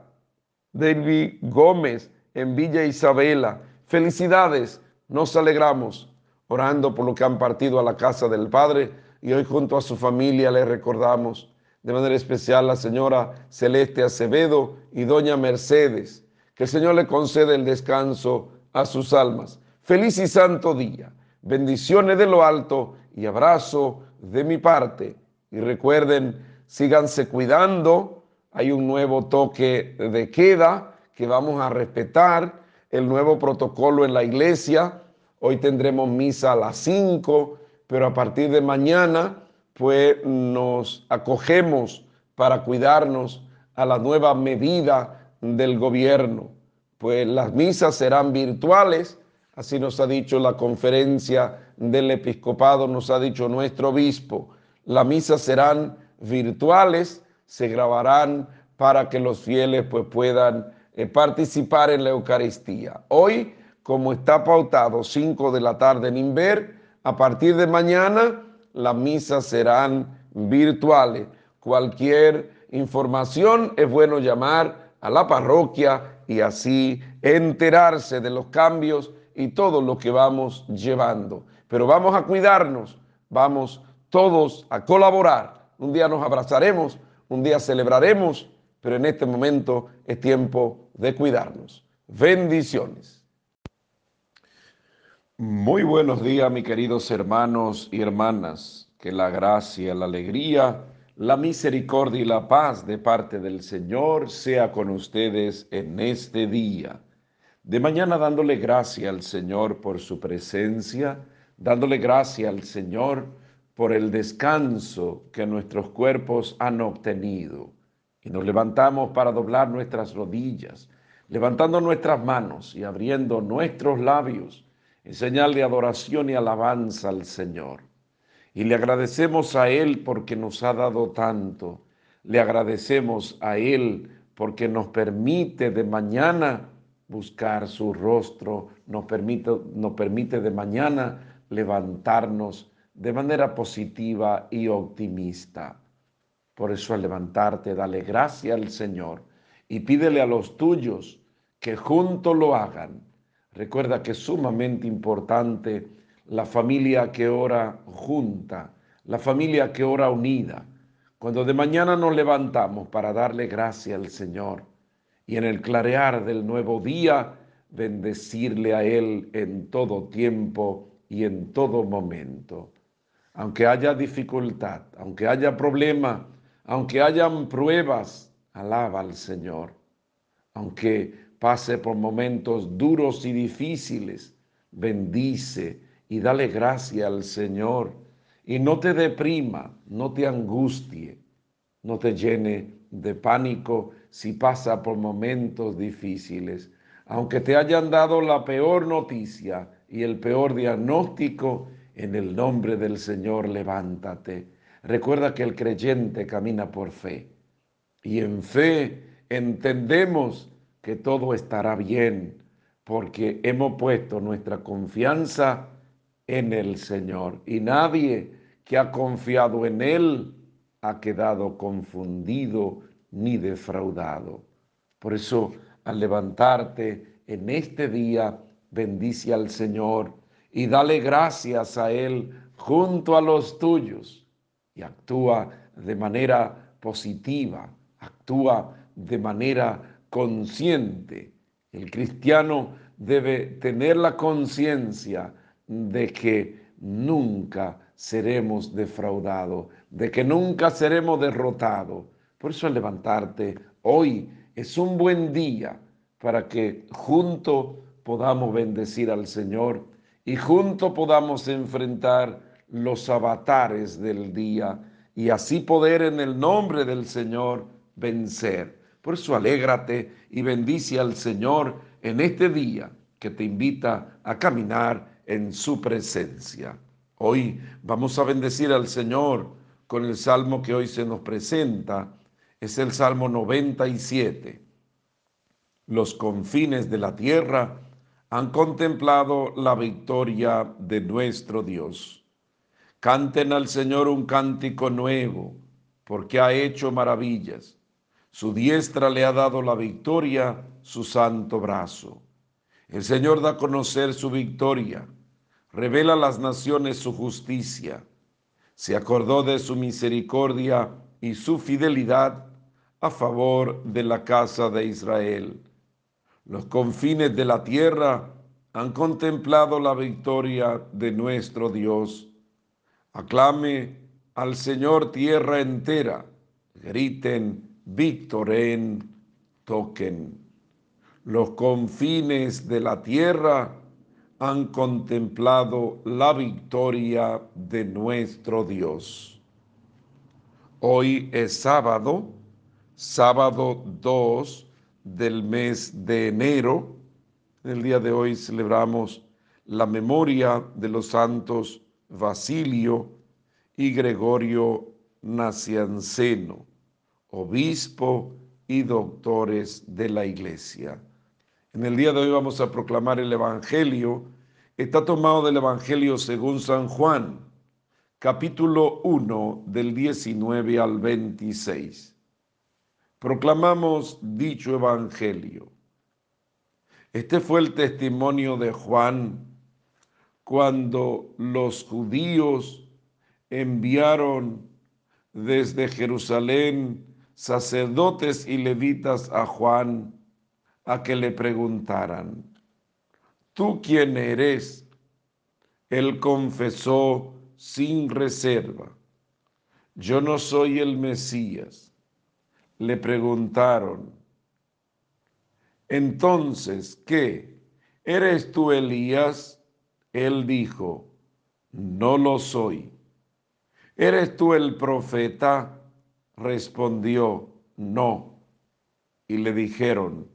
Speaker 1: David Gómez en Villa Isabela. Felicidades nos alegramos orando por lo que han partido a la casa del Padre y hoy junto a su familia le recordamos de manera especial la señora Celeste Acevedo y doña Mercedes. Que el Señor le conceda el descanso a sus almas. Feliz y santo día. Bendiciones de lo alto y abrazo de mi parte. Y recuerden, síganse cuidando. Hay un nuevo toque de queda que vamos a respetar el nuevo protocolo en la iglesia. Hoy tendremos misa a las 5, pero a partir de mañana, pues nos acogemos para cuidarnos a la nueva medida del gobierno. Pues las misas serán virtuales, así nos ha dicho la conferencia del episcopado, nos ha dicho nuestro obispo. Las misas serán virtuales, se grabarán para que los fieles pues puedan eh, participar en la Eucaristía. Hoy, como está pautado 5 de la tarde en Inver, a partir de mañana las misas serán virtuales. Cualquier información es bueno llamar a la parroquia y así enterarse de los cambios y todo lo que vamos llevando. Pero vamos a cuidarnos, vamos todos a colaborar. Un día nos abrazaremos, un día celebraremos, pero en este momento es tiempo de cuidarnos. Bendiciones. Muy buenos días, mis queridos hermanos y hermanas. Que la gracia, la alegría, la misericordia y la paz de parte del Señor sea con ustedes en este día. De mañana dándole gracia al Señor por su presencia, dándole gracia al Señor por el descanso que nuestros cuerpos han obtenido. Y nos levantamos para doblar nuestras rodillas, levantando nuestras manos y abriendo nuestros labios en señal de adoración y alabanza al Señor. Y le agradecemos a Él porque nos ha dado tanto. Le agradecemos a Él porque nos permite de mañana buscar su rostro, nos permite, nos permite de mañana levantarnos de manera positiva y optimista. Por eso al levantarte, dale gracia al Señor y pídele a los tuyos que juntos lo hagan. Recuerda que es sumamente importante la familia que ora junta, la familia que ora unida. Cuando de mañana nos levantamos para darle gracia al Señor y en el clarear del nuevo día bendecirle a Él en todo tiempo y en todo momento. Aunque haya dificultad, aunque haya problema, aunque hayan pruebas, alaba al Señor. Aunque pase por momentos duros y difíciles, bendice y dale gracia al Señor. Y no te deprima, no te angustie, no te llene de pánico si pasa por momentos difíciles. Aunque te hayan dado la peor noticia y el peor diagnóstico, en el nombre del Señor levántate. Recuerda que el creyente camina por fe. Y en fe entendemos que todo estará bien porque hemos puesto nuestra confianza en el Señor. Y nadie que ha confiado en Él ha quedado confundido ni defraudado. Por eso, al levantarte en este día, bendice al Señor y dale gracias a Él junto a los tuyos y actúa de manera positiva, actúa de manera consciente. El cristiano debe tener la conciencia de que nunca seremos defraudados, de que nunca seremos derrotados. Por eso al levantarte hoy es un buen día para que juntos podamos bendecir al Señor y juntos podamos enfrentar los avatares del día y así poder en el nombre del Señor vencer. Por eso alégrate y bendice al Señor en este día que te invita a caminar en su presencia. Hoy vamos a bendecir al Señor con el salmo que hoy se nos presenta. Es el Salmo 97. Los confines de la tierra han contemplado la victoria de nuestro Dios. Canten al Señor un cántico nuevo, porque ha hecho maravillas. Su diestra le ha dado la victoria, su santo brazo. El Señor da a conocer su victoria revela a las naciones su justicia. Se acordó de su misericordia y su fidelidad a favor de la casa de Israel. Los confines de la tierra han contemplado la victoria de nuestro Dios. Aclame al Señor tierra entera. Griten, victoren, toquen. Los confines de la tierra han contemplado la victoria de nuestro Dios. Hoy es sábado, sábado 2 del mes de enero. El día de hoy celebramos la memoria de los santos Basilio y Gregorio Nacianceno, obispo y doctores de la iglesia. En el día de hoy vamos a proclamar el Evangelio. Está tomado del Evangelio según San Juan, capítulo 1 del 19 al 26. Proclamamos dicho Evangelio. Este fue el testimonio de Juan cuando los judíos enviaron desde Jerusalén sacerdotes y levitas a Juan a que le preguntaran, ¿tú quién eres? Él confesó sin reserva, yo no soy el Mesías. Le preguntaron, entonces, ¿qué? ¿Eres tú Elías? Él dijo, no lo soy. ¿Eres tú el profeta? Respondió, no. Y le dijeron,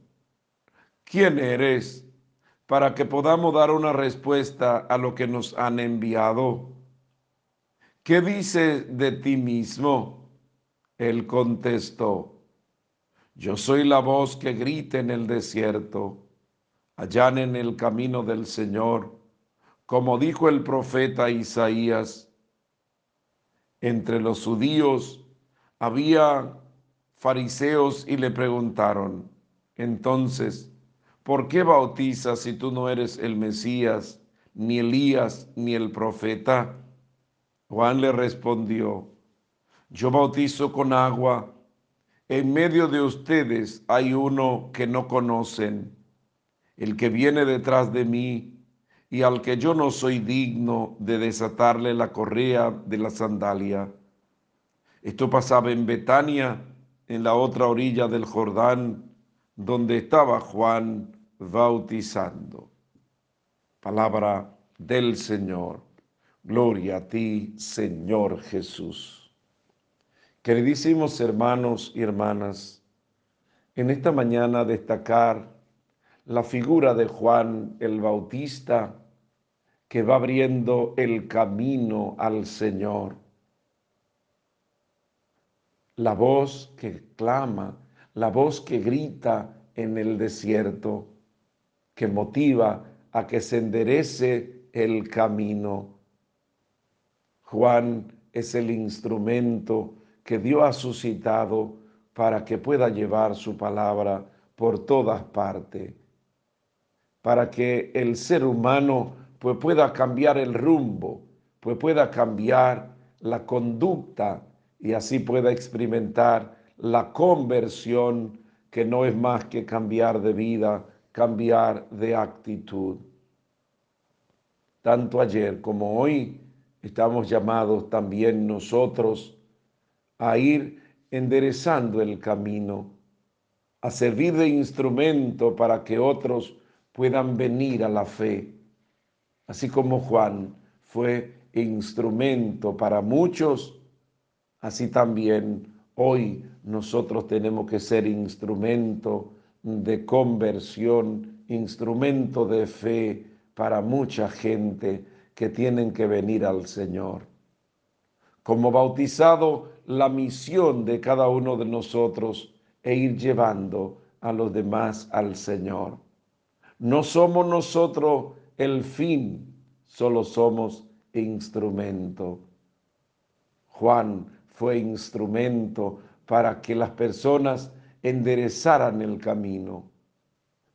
Speaker 1: ¿quién eres? Para que podamos dar una respuesta a lo que nos han enviado. ¿Qué dices de ti mismo? Él contestó, yo soy la voz que grita en el desierto, allá en el camino del Señor, como dijo el profeta Isaías. Entre los judíos había fariseos y le preguntaron, entonces, ¿por qué bautizas si tú no eres el Mesías, ni Elías, ni el profeta? Juan le respondió, yo bautizo con agua en medio de ustedes hay uno que no conocen, el que viene detrás de mí y al que yo no soy digno de desatarle la correa de la sandalia. Esto pasaba en Betania, en la otra orilla del Jordán, donde estaba Juan bautizando. Palabra del Señor. Gloria a ti, Señor Jesús. Queridísimos hermanos y hermanas, en esta mañana destacar la figura de Juan el Bautista que va abriendo el camino al Señor. La voz que clama, la voz que grita en el desierto, que motiva a que se enderece el camino. Juan es el instrumento que Dios ha suscitado para que pueda llevar su palabra por todas partes, para que el ser humano pues pueda cambiar el rumbo, pues pueda cambiar la conducta y así pueda experimentar la conversión que no es más que cambiar de vida, cambiar de actitud. Tanto ayer como hoy estamos llamados también nosotros a ir enderezando el camino, a servir de instrumento para que otros puedan venir a la fe. Así como Juan fue instrumento para muchos, así también hoy nosotros tenemos que ser instrumento de conversión, instrumento de fe para mucha gente que tienen que venir al Señor. Como bautizado la misión de cada uno de nosotros e ir llevando a los demás al Señor. No somos nosotros el fin, solo somos instrumento. Juan fue instrumento para que las personas enderezaran el camino.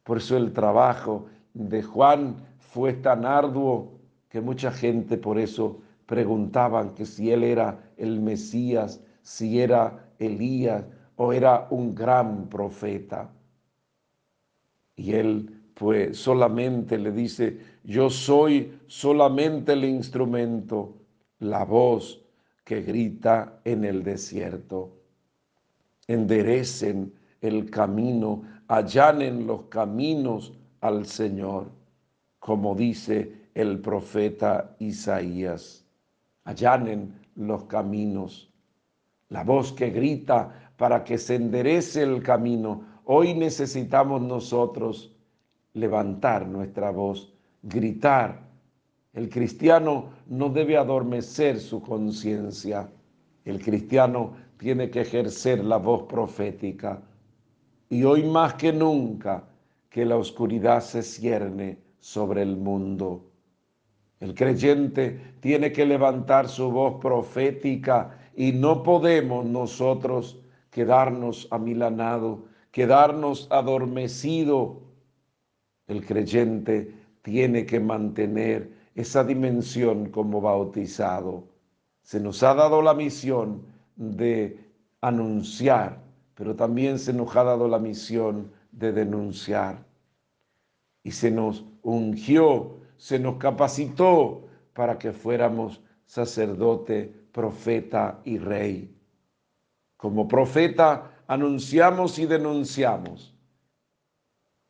Speaker 1: Por eso el trabajo de Juan fue tan arduo que mucha gente por eso preguntaban que si él era el Mesías, si era Elías o era un gran profeta. Y él pues solamente le dice, yo soy solamente el instrumento, la voz que grita en el desierto. Enderecen el camino, allanen los caminos al Señor, como dice el profeta Isaías allanen los caminos. La voz que grita para que se enderece el camino. Hoy necesitamos nosotros levantar nuestra voz, gritar. El cristiano no debe adormecer su conciencia. El cristiano tiene que ejercer la voz profética. Y hoy más que nunca que la oscuridad se cierne sobre el mundo. El creyente tiene que levantar su voz profética y no podemos nosotros quedarnos amilanados, quedarnos adormecidos El creyente tiene que mantener esa dimensión como bautizado. Se nos ha dado la misión de anunciar, pero también se nos ha dado la misión de denunciar. Y se nos ungió, se nos capacitó para que fuéramos sacerdote, profeta y rey. Como profeta anunciamos y denunciamos.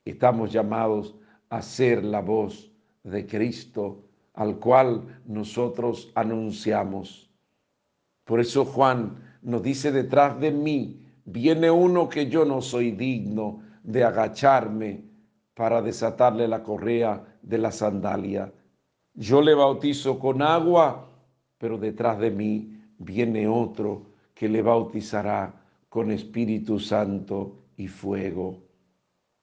Speaker 1: Estamos llamados a ser la voz de Cristo al cual nosotros anunciamos. Por eso Juan nos dice detrás de mí, viene uno que yo no soy digno de agacharme para desatarle la correa de la sandalia. Yo le bautizo con agua, pero detrás de mí viene otro que le bautizará con Espíritu Santo y fuego.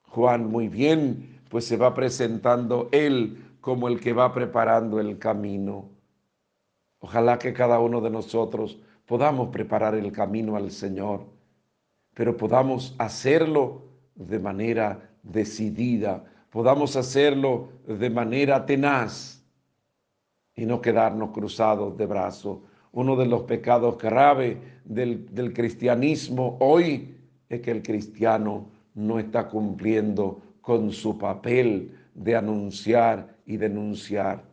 Speaker 1: Juan, muy bien, pues se va presentando él como el que va preparando el camino. Ojalá que cada uno de nosotros podamos preparar el camino al Señor, pero podamos hacerlo de manera decidida, podamos hacerlo de manera tenaz y no quedarnos cruzados de brazos. Uno de los pecados graves del, del cristianismo hoy es que el cristiano no está cumpliendo con su papel de anunciar y denunciar.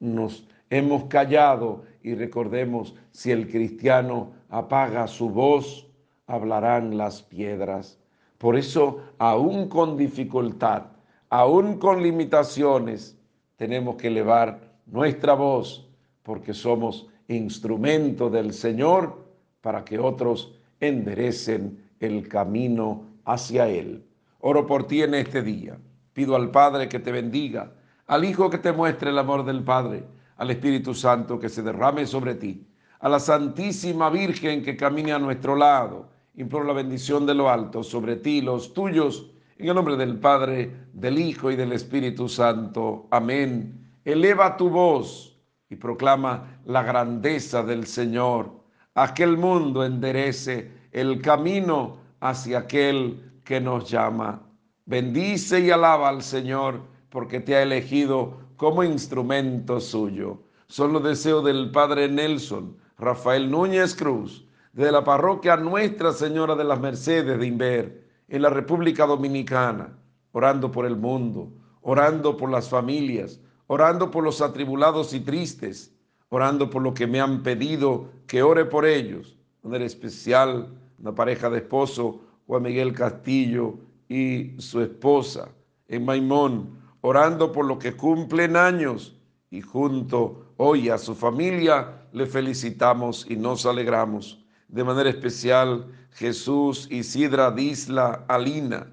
Speaker 1: Nos hemos callado y recordemos, si el cristiano apaga su voz, hablarán las piedras. Por eso, aún con dificultad, aún con limitaciones, tenemos que elevar nuestra voz porque somos instrumento del Señor para que otros enderecen el camino hacia Él. Oro por ti en este día. Pido al Padre que te bendiga, al Hijo que te muestre el amor del Padre, al Espíritu Santo que se derrame sobre ti, a la Santísima Virgen que camine a nuestro lado. Imploro la bendición de lo alto sobre ti los tuyos, en el nombre del Padre, del Hijo y del Espíritu Santo. Amén. Eleva tu voz y proclama la grandeza del Señor. Aquel mundo enderece el camino hacia aquel que nos llama. Bendice y alaba al Señor porque te ha elegido como instrumento suyo. Son los deseos del Padre Nelson, Rafael Núñez Cruz, de la parroquia Nuestra Señora de las Mercedes de Inver, en la República Dominicana, orando por el mundo, orando por las familias, orando por los atribulados y tristes, orando por lo que me han pedido que ore por ellos, de manera especial una pareja de esposo Juan Miguel Castillo y su esposa en Maimón, orando por lo que cumplen años y junto hoy a su familia le felicitamos y nos alegramos. De manera especial Jesús Isidra Disla Alina,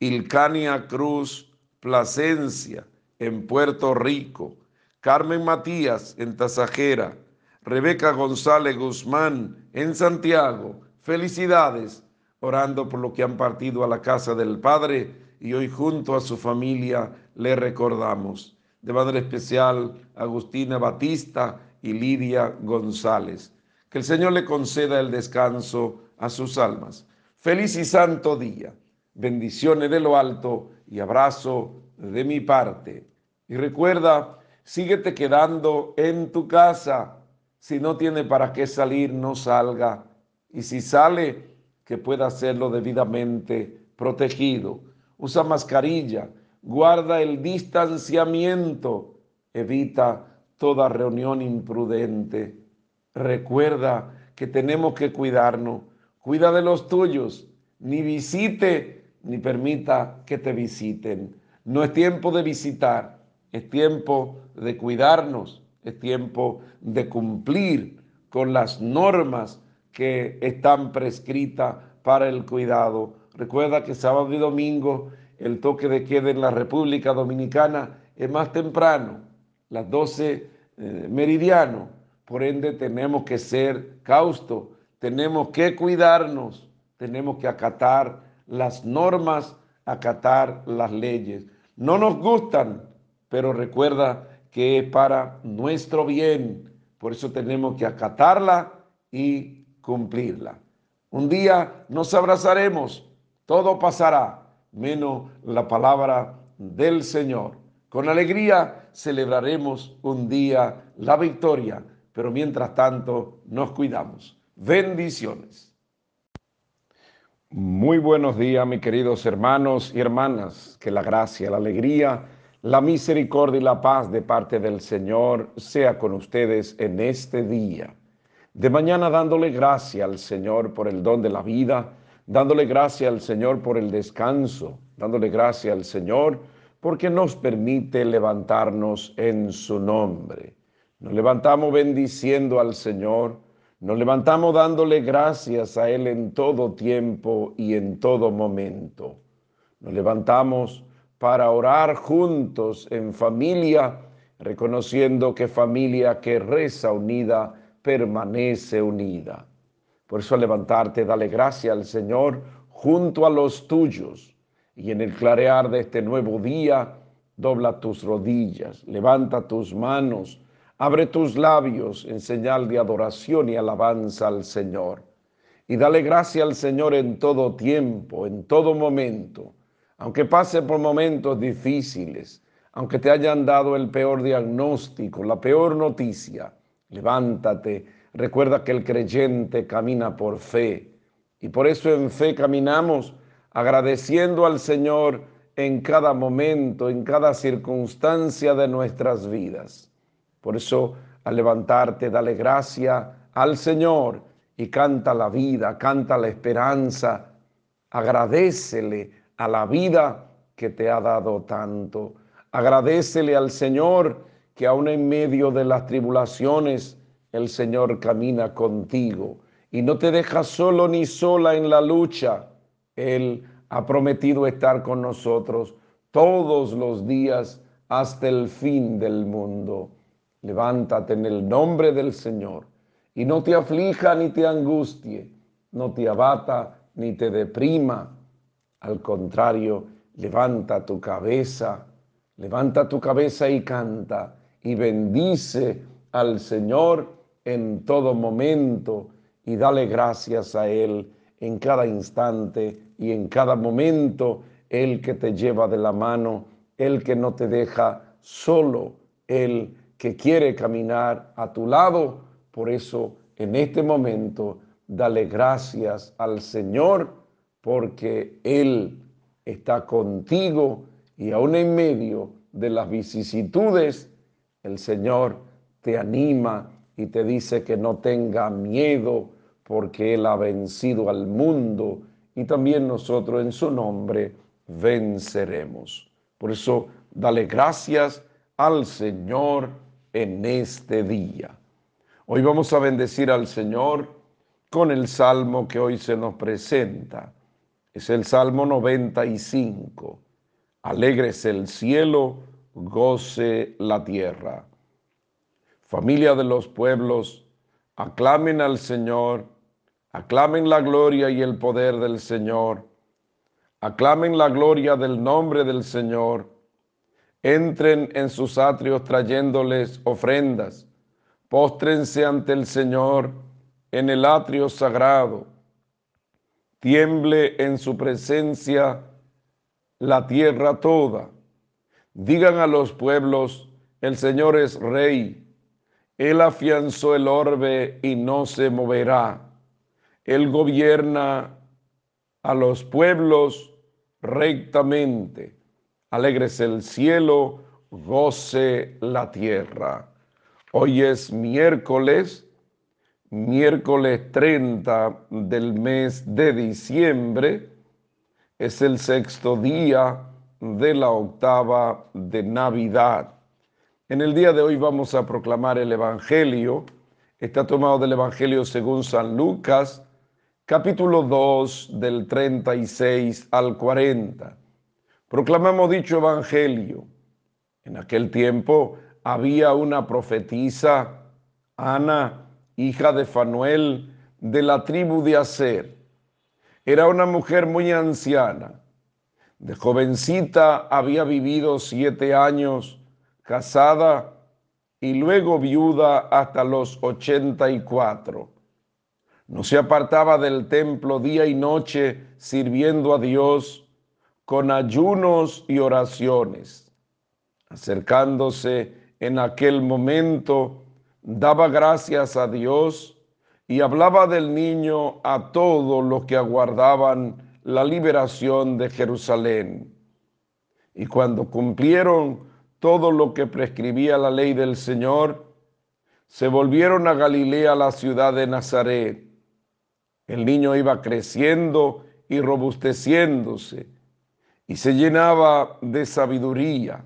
Speaker 1: Ilcania Cruz Plasencia en Puerto Rico, Carmen Matías en Tasajera, Rebeca González Guzmán en Santiago. Felicidades orando por lo que han partido a la casa del Padre y hoy junto a su familia le recordamos. De manera especial, Agustina Batista y Lidia González. Que el Señor le conceda el descanso a sus almas. Feliz y santo día. Bendiciones de lo alto y abrazo de mi parte. Y recuerda, síguete quedando en tu casa. Si no tiene para qué salir, no salga. Y si sale, que pueda hacerlo debidamente protegido. Usa mascarilla, guarda el distanciamiento, evita toda reunión imprudente. Recuerda que tenemos que cuidarnos. Cuida de los tuyos. Ni visite ni permita que te visiten. No es tiempo de visitar, es tiempo de cuidarnos, es tiempo de cumplir con las normas que están prescritas para el cuidado. Recuerda que sábado y domingo el toque de queda en la República Dominicana es más temprano, las 12 eh, meridiano. Por ende tenemos que ser caustos, tenemos que cuidarnos, tenemos que acatar las normas, acatar las leyes. No nos gustan, pero recuerda que es para nuestro bien. Por eso tenemos que acatarla y cumplirla. Un día nos abrazaremos, todo pasará, menos la palabra del Señor. Con alegría celebraremos un día la victoria, pero mientras tanto nos cuidamos. Bendiciones. Muy buenos días, mis queridos hermanos y hermanas. Que la gracia, la alegría, la misericordia y la paz de parte del Señor sea con ustedes en este día. De mañana dándole gracia al Señor por el don de la vida, dándole gracia al Señor por el descanso, dándole gracia al Señor porque nos permite levantarnos en su nombre. Nos levantamos bendiciendo al Señor, nos levantamos dándole gracias a Él en todo tiempo y en todo momento. Nos levantamos para orar juntos en familia, reconociendo que familia que reza unida permanece unida. Por eso al levantarte, dale gracias al Señor junto a los tuyos y en el clarear de este nuevo día, dobla tus rodillas, levanta tus manos, abre tus labios en señal de adoración y alabanza al Señor. Y dale gracia al Señor en todo tiempo, en todo momento, aunque pase por momentos difíciles, aunque te hayan dado el peor diagnóstico, la peor noticia, levántate, recuerda que el creyente camina por fe. Y por eso en fe caminamos agradeciendo al Señor en cada momento, en cada circunstancia de nuestras vidas. Por eso, al levantarte, dale gracia al Señor y canta la vida, canta la esperanza, agradecele a la vida que te ha dado tanto. Agradecele al Señor que aún en medio de las tribulaciones el Señor camina contigo y no te deja solo ni sola en la lucha él ha prometido estar con nosotros todos los días hasta el fin del mundo. Levántate en el nombre del Señor y no te aflija ni te angustie, no te abata ni te deprima. Al contrario, levanta tu cabeza, levanta tu cabeza y canta y bendice al Señor en todo momento y dale gracias a Él en cada instante y en cada momento, el que te lleva de la mano, el que no te deja solo, el que quiere caminar a tu lado. Por eso, en este momento, dale gracias al Señor porque Él está contigo y aún en medio de las vicisitudes, el Señor te anima y te dice que no tenga miedo, porque Él ha vencido al mundo y también nosotros en su nombre venceremos. Por eso, dale gracias al Señor en este día. Hoy vamos a bendecir al Señor con el salmo que hoy se nos presenta. Es el Salmo 95. Alegres el cielo, goce la tierra. Familia de los pueblos, aclamen al Señor Aclamen la gloria y el poder del Señor. Aclamen la gloria del nombre del Señor. Entren en sus atrios trayéndoles ofrendas. Póstrense ante el Señor en el atrio sagrado. Tiemble en su presencia la tierra toda. Digan a los pueblos, el Señor es rey. Él afianzó el orbe y no se moverá. Él gobierna a los pueblos rectamente. Alegres el cielo, goce la tierra. Hoy es miércoles, miércoles 30 del mes de diciembre. Es el sexto día de la octava de Navidad. En el día de hoy vamos a proclamar el Evangelio. Está tomado del Evangelio según San Lucas, capítulo 2 del 36 al 40. Proclamamos dicho evangelio. En aquel tiempo había una profetisa, Ana, hija de Fanuel, de la tribu de Aser. Era una mujer muy anciana. De jovencita había vivido siete años casada y luego viuda hasta los ochenta y cuatro no se apartaba del templo día y noche sirviendo a Dios con ayunos y oraciones. Acercándose en aquel momento, daba gracias a Dios y hablaba del niño a todos los que aguardaban la liberación de Jerusalén. Y cuando cumplieron todo lo que prescribía la ley del Señor, se volvieron a Galilea, la ciudad de Nazaret. El niño iba creciendo y robusteciéndose y se llenaba de sabiduría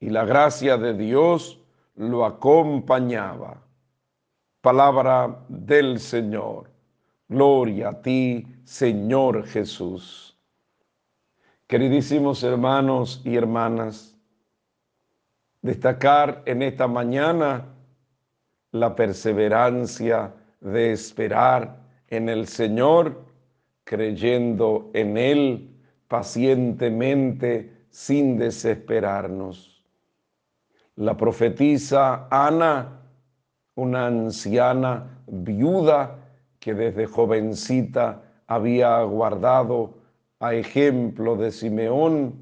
Speaker 1: y la gracia de Dios lo acompañaba. Palabra del Señor. Gloria a ti, Señor Jesús. Queridísimos hermanos y hermanas, destacar en esta mañana la perseverancia de esperar en el Señor, creyendo en Él pacientemente sin desesperarnos. La profetisa Ana, una anciana viuda que desde jovencita había guardado a ejemplo de Simeón,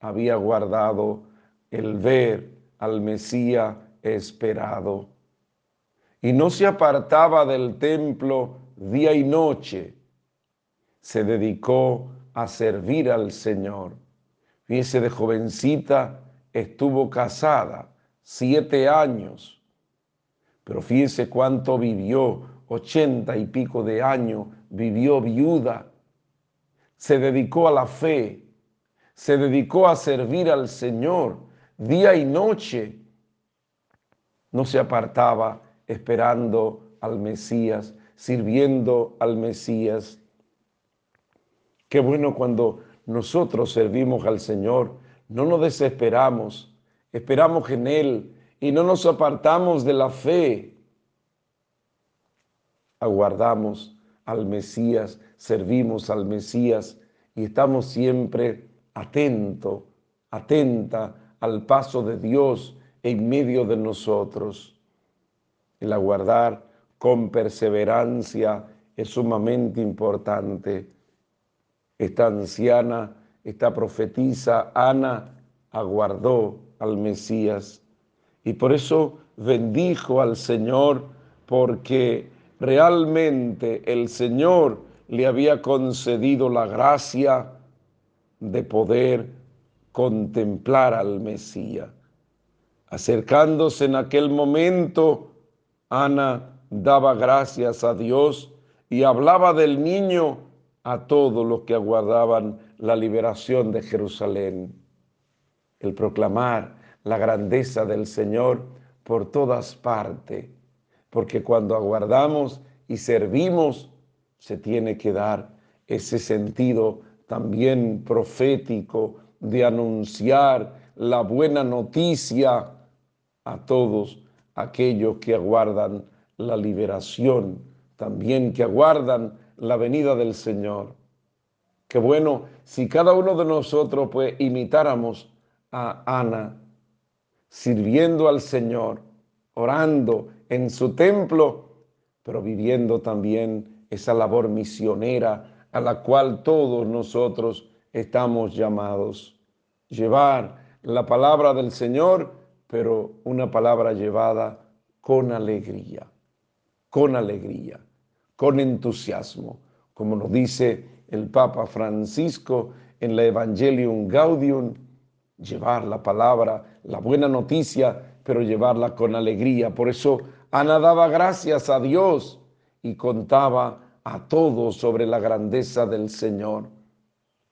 Speaker 1: había guardado el ver al Mesías esperado. Y no se apartaba del templo día y noche. Se dedicó a servir al Señor. Fíjese, de jovencita estuvo casada siete años, pero fíjese cuánto vivió, ochenta y pico de años, vivió viuda. Se dedicó a la fe, se dedicó a servir al Señor día y noche. No se apartaba esperando al Mesías, sirviendo al Mesías. Qué bueno cuando nosotros servimos al Señor, no nos desesperamos, esperamos en Él y no nos apartamos de la fe. Aguardamos al Mesías, servimos al Mesías y estamos siempre atentos, atenta al paso de Dios en medio de nosotros. El aguardar con perseverancia es sumamente importante. Esta anciana, esta profetisa Ana aguardó al Mesías y por eso bendijo al Señor porque realmente el Señor le había concedido la gracia de poder contemplar al Mesías. Acercándose en aquel momento, Ana daba gracias a Dios y hablaba del niño a todos los que aguardaban la liberación de Jerusalén. El proclamar la grandeza del Señor por todas partes, porque cuando aguardamos y servimos, se tiene que dar ese sentido también profético de anunciar la buena noticia a todos aquellos que aguardan la liberación, también que aguardan la venida del Señor. Qué bueno si cada uno de nosotros pues imitáramos a Ana, sirviendo al Señor, orando en su templo, pero viviendo también esa labor misionera a la cual todos nosotros estamos llamados. Llevar la palabra del Señor, pero una palabra llevada con alegría con alegría, con entusiasmo, como nos dice el Papa Francisco en la Evangelium Gaudium, llevar la palabra, la buena noticia, pero llevarla con alegría. Por eso Ana daba gracias a Dios y contaba a todos sobre la grandeza del Señor.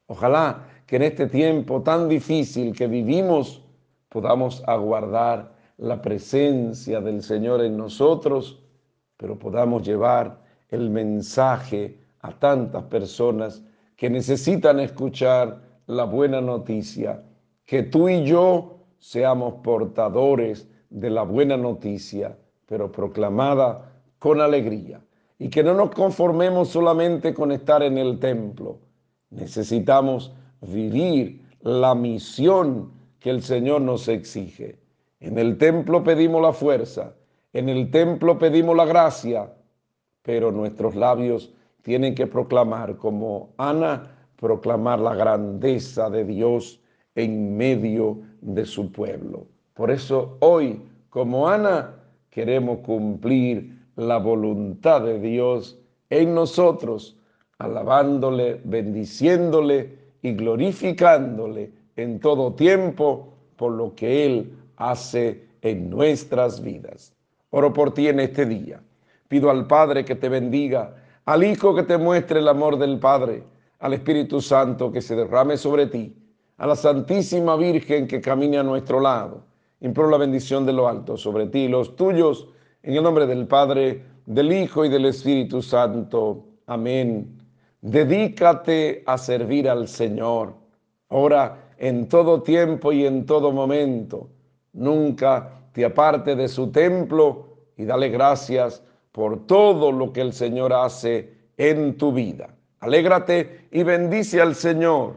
Speaker 1: Ojalá que en este tiempo tan difícil que vivimos podamos aguardar la presencia del Señor en nosotros pero podamos llevar el mensaje a tantas personas que necesitan escuchar la buena noticia, que tú y yo seamos portadores de la buena noticia, pero proclamada con alegría, y que no nos conformemos solamente con estar en el templo. Necesitamos vivir la misión que el Señor nos exige. En el templo pedimos la fuerza, en el templo pedimos la gracia, pero nuestros labios tienen que proclamar como Ana proclamar la grandeza de Dios en medio de su pueblo. Por eso hoy, como Ana, queremos cumplir la voluntad de Dios en nosotros, alabándole, bendiciéndole y glorificándole en todo tiempo por lo que Él hace en nuestras vidas. Oro por ti en este día. Pido al Padre que te bendiga, al Hijo que te muestre el amor del Padre, al Espíritu Santo que se derrame sobre ti, a la Santísima Virgen que camine a nuestro lado. Imploro la bendición de lo alto sobre ti y los tuyos, en el nombre del Padre, del Hijo y del Espíritu Santo. Amén. Dedícate a servir al Señor. Ora en todo tiempo y en todo momento. Nunca te aparte de su templo y dale gracias por todo lo que el Señor hace en tu vida. Alégrate y bendice al Señor.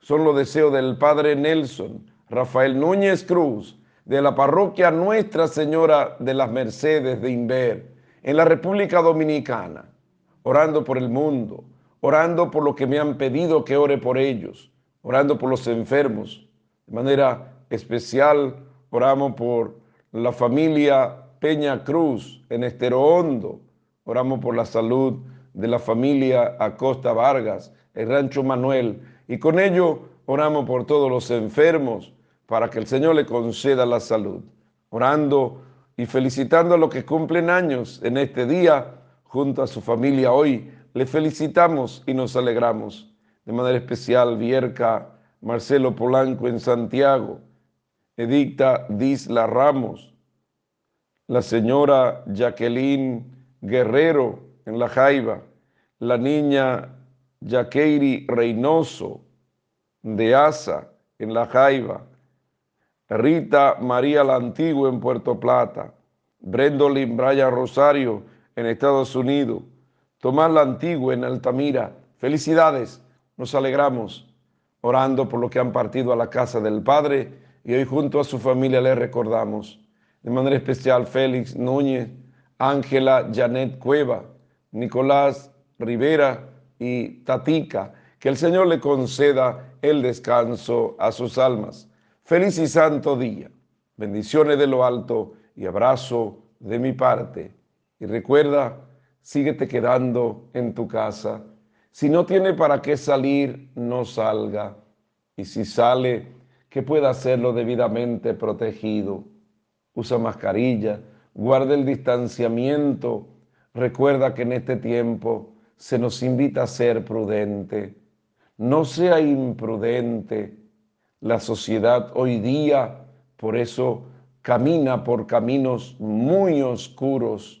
Speaker 1: Son los deseos del Padre Nelson, Rafael Núñez Cruz, de la parroquia Nuestra Señora de las Mercedes de Inver, en la República Dominicana, orando por el mundo, orando por lo que me han pedido que ore por ellos, orando por los enfermos. De manera especial, oramos por la familia Peña Cruz en Estero Hondo. Oramos por la salud de la familia Acosta Vargas, el Rancho Manuel. Y con ello oramos por todos los enfermos para que el Señor le conceda la salud. Orando y felicitando a los que cumplen años en este día junto a su familia hoy. Le felicitamos y nos alegramos. De manera especial, Vierca Marcelo Polanco en Santiago, Edicta Disla Ramos, la señora Jacqueline Guerrero en La Jaiba, la niña Jaqueiri Reynoso de Asa en La Jaiba, Rita María la Antigua en Puerto Plata, Brendolin Braya Rosario en Estados Unidos, Tomás la Antigua en Altamira. Felicidades, nos alegramos orando por lo que han partido a la casa del Padre y hoy junto a su familia le recordamos de manera especial Félix Núñez, Ángela Janet Cueva, Nicolás Rivera y Tatica. Que el Señor le conceda el descanso a sus almas. Feliz y santo día. Bendiciones de lo alto y abrazo de mi parte. Y recuerda, síguete quedando en tu casa. Si no tiene para qué salir, no salga. Y si sale, que pueda hacerlo debidamente protegido usa mascarilla, guarda el distanciamiento. Recuerda que en este tiempo se nos invita a ser prudente. No sea imprudente. La sociedad hoy día, por eso, camina por caminos muy oscuros,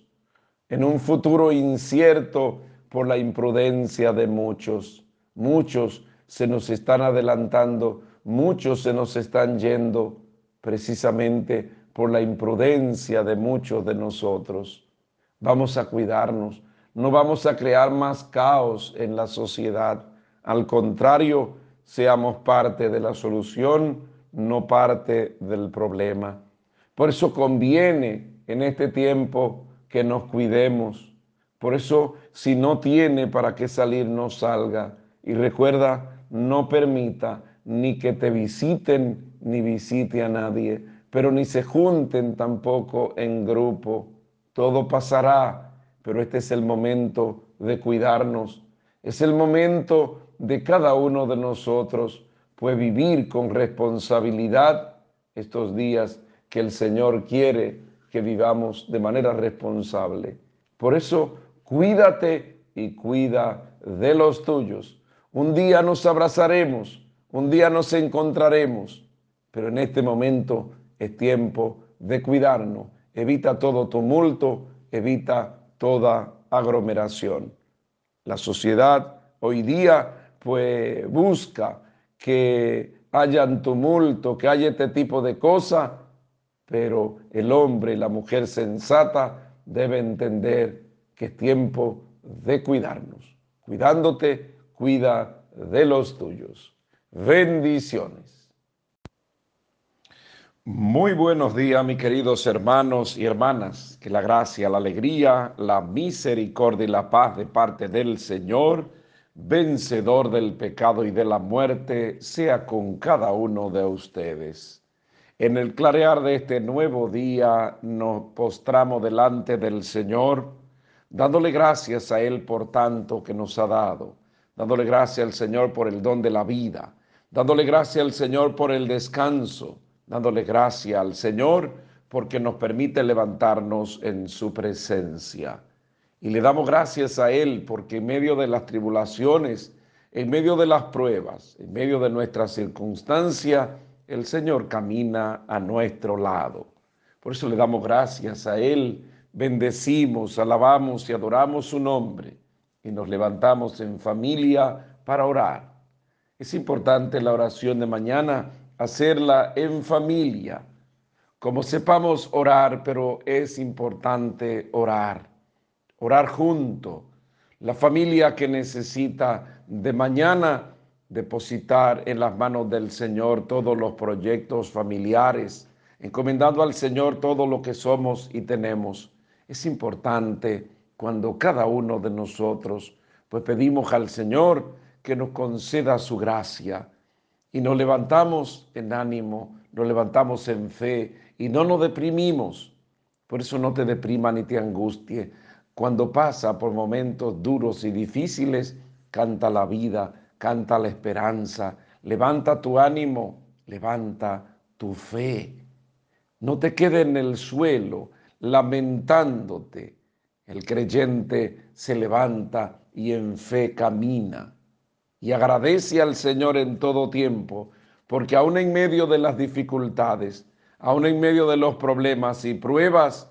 Speaker 1: en un futuro incierto por la imprudencia de muchos. Muchos se nos están adelantando, muchos se nos están yendo precisamente por la imprudencia de muchos de nosotros. Vamos a cuidarnos, no vamos a crear más caos en la sociedad. Al contrario, seamos parte de la solución, no parte del problema. Por eso conviene en este tiempo que nos cuidemos. Por eso, si no tiene para qué salir, no salga. Y recuerda, no permita ni que te visiten ni visite a nadie pero ni se junten tampoco en grupo. Todo pasará, pero este es el momento de cuidarnos. Es el momento de cada uno de nosotros, pues vivir con responsabilidad estos días que el Señor quiere que vivamos de manera responsable. Por eso, cuídate y cuida de los tuyos. Un día nos abrazaremos, un día nos encontraremos, pero en este momento es tiempo de cuidarnos. Evita todo tumulto, evita toda aglomeración. La sociedad hoy día pues busca que haya tumulto, que haya este tipo de cosas, pero el hombre y la mujer sensata deben entender que es tiempo de cuidarnos. Cuidándote, cuida de los tuyos. Bendiciones. Muy buenos días, mis queridos hermanos y hermanas. Que la gracia, la alegría, la misericordia y la paz de parte del Señor vencedor del pecado y de la muerte, sea con cada uno de ustedes. En el clarear de este nuevo día nos postramos delante del Señor, dándole gracias a Él por tanto que nos ha dado, dándole gracias al Señor por el don de la vida, dándole gracias al Señor por el descanso, dándole gracias al Señor porque nos permite levantarnos en su presencia. Y le damos gracias a Él porque en medio de las tribulaciones, en medio de las pruebas, en medio de nuestras circunstancias, el Señor camina a nuestro lado. Por eso le damos gracias a Él, bendecimos, alabamos y adoramos su nombre y nos levantamos en familia para orar. Es importante la oración de mañana hacerla en familia, como sepamos orar, pero es importante orar orar junto. La familia que necesita de mañana depositar en las manos del Señor todos los proyectos familiares, encomendando al Señor todo lo que somos y tenemos. Es importante cuando cada uno de nosotros pues pedimos al Señor que nos conceda su gracia y nos levantamos en ánimo, nos levantamos en fe y no nos deprimimos. Por eso no te deprima ni te angustie, cuando pasa por momentos duros y difíciles, canta la vida, canta la esperanza, levanta tu ánimo, levanta tu fe. No te quede en el suelo lamentándote. El creyente se levanta y en fe camina y agradece al Señor en todo tiempo, porque aún en medio de las dificultades, aún en medio de los problemas y pruebas,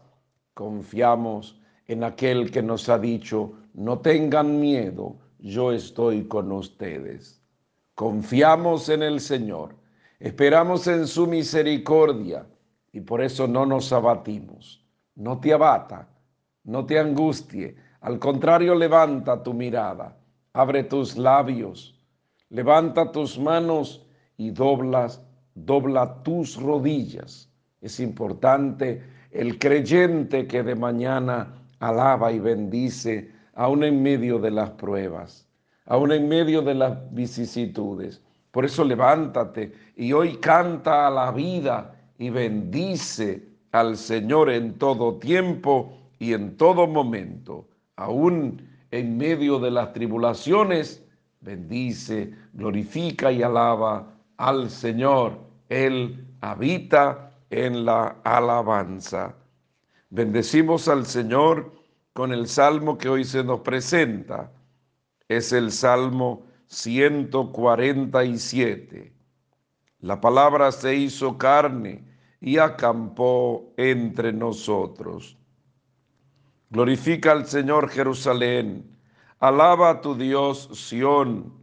Speaker 1: confiamos en aquel que nos ha dicho, no tengan miedo, yo estoy con ustedes. Confiamos en el Señor, esperamos en su misericordia y por eso no nos abatimos. No te abata, no te angustie, al contrario levanta tu mirada, abre tus labios, levanta tus manos y doblas, dobla tus rodillas. Es importante el creyente que de mañana alaba y bendice aún en medio de las pruebas, aún en medio de las vicisitudes. Por eso levántate y hoy canta a la vida y bendice al Señor en todo tiempo y en todo momento, aún en medio de las tribulaciones, bendice, glorifica y alaba al Señor. Él habita en la alabanza. Bendecimos al Señor con el salmo que hoy se nos presenta. Es el Salmo 147. La palabra se hizo carne y acampó entre nosotros. Glorifica al Señor Jerusalén. Alaba a tu Dios Sión,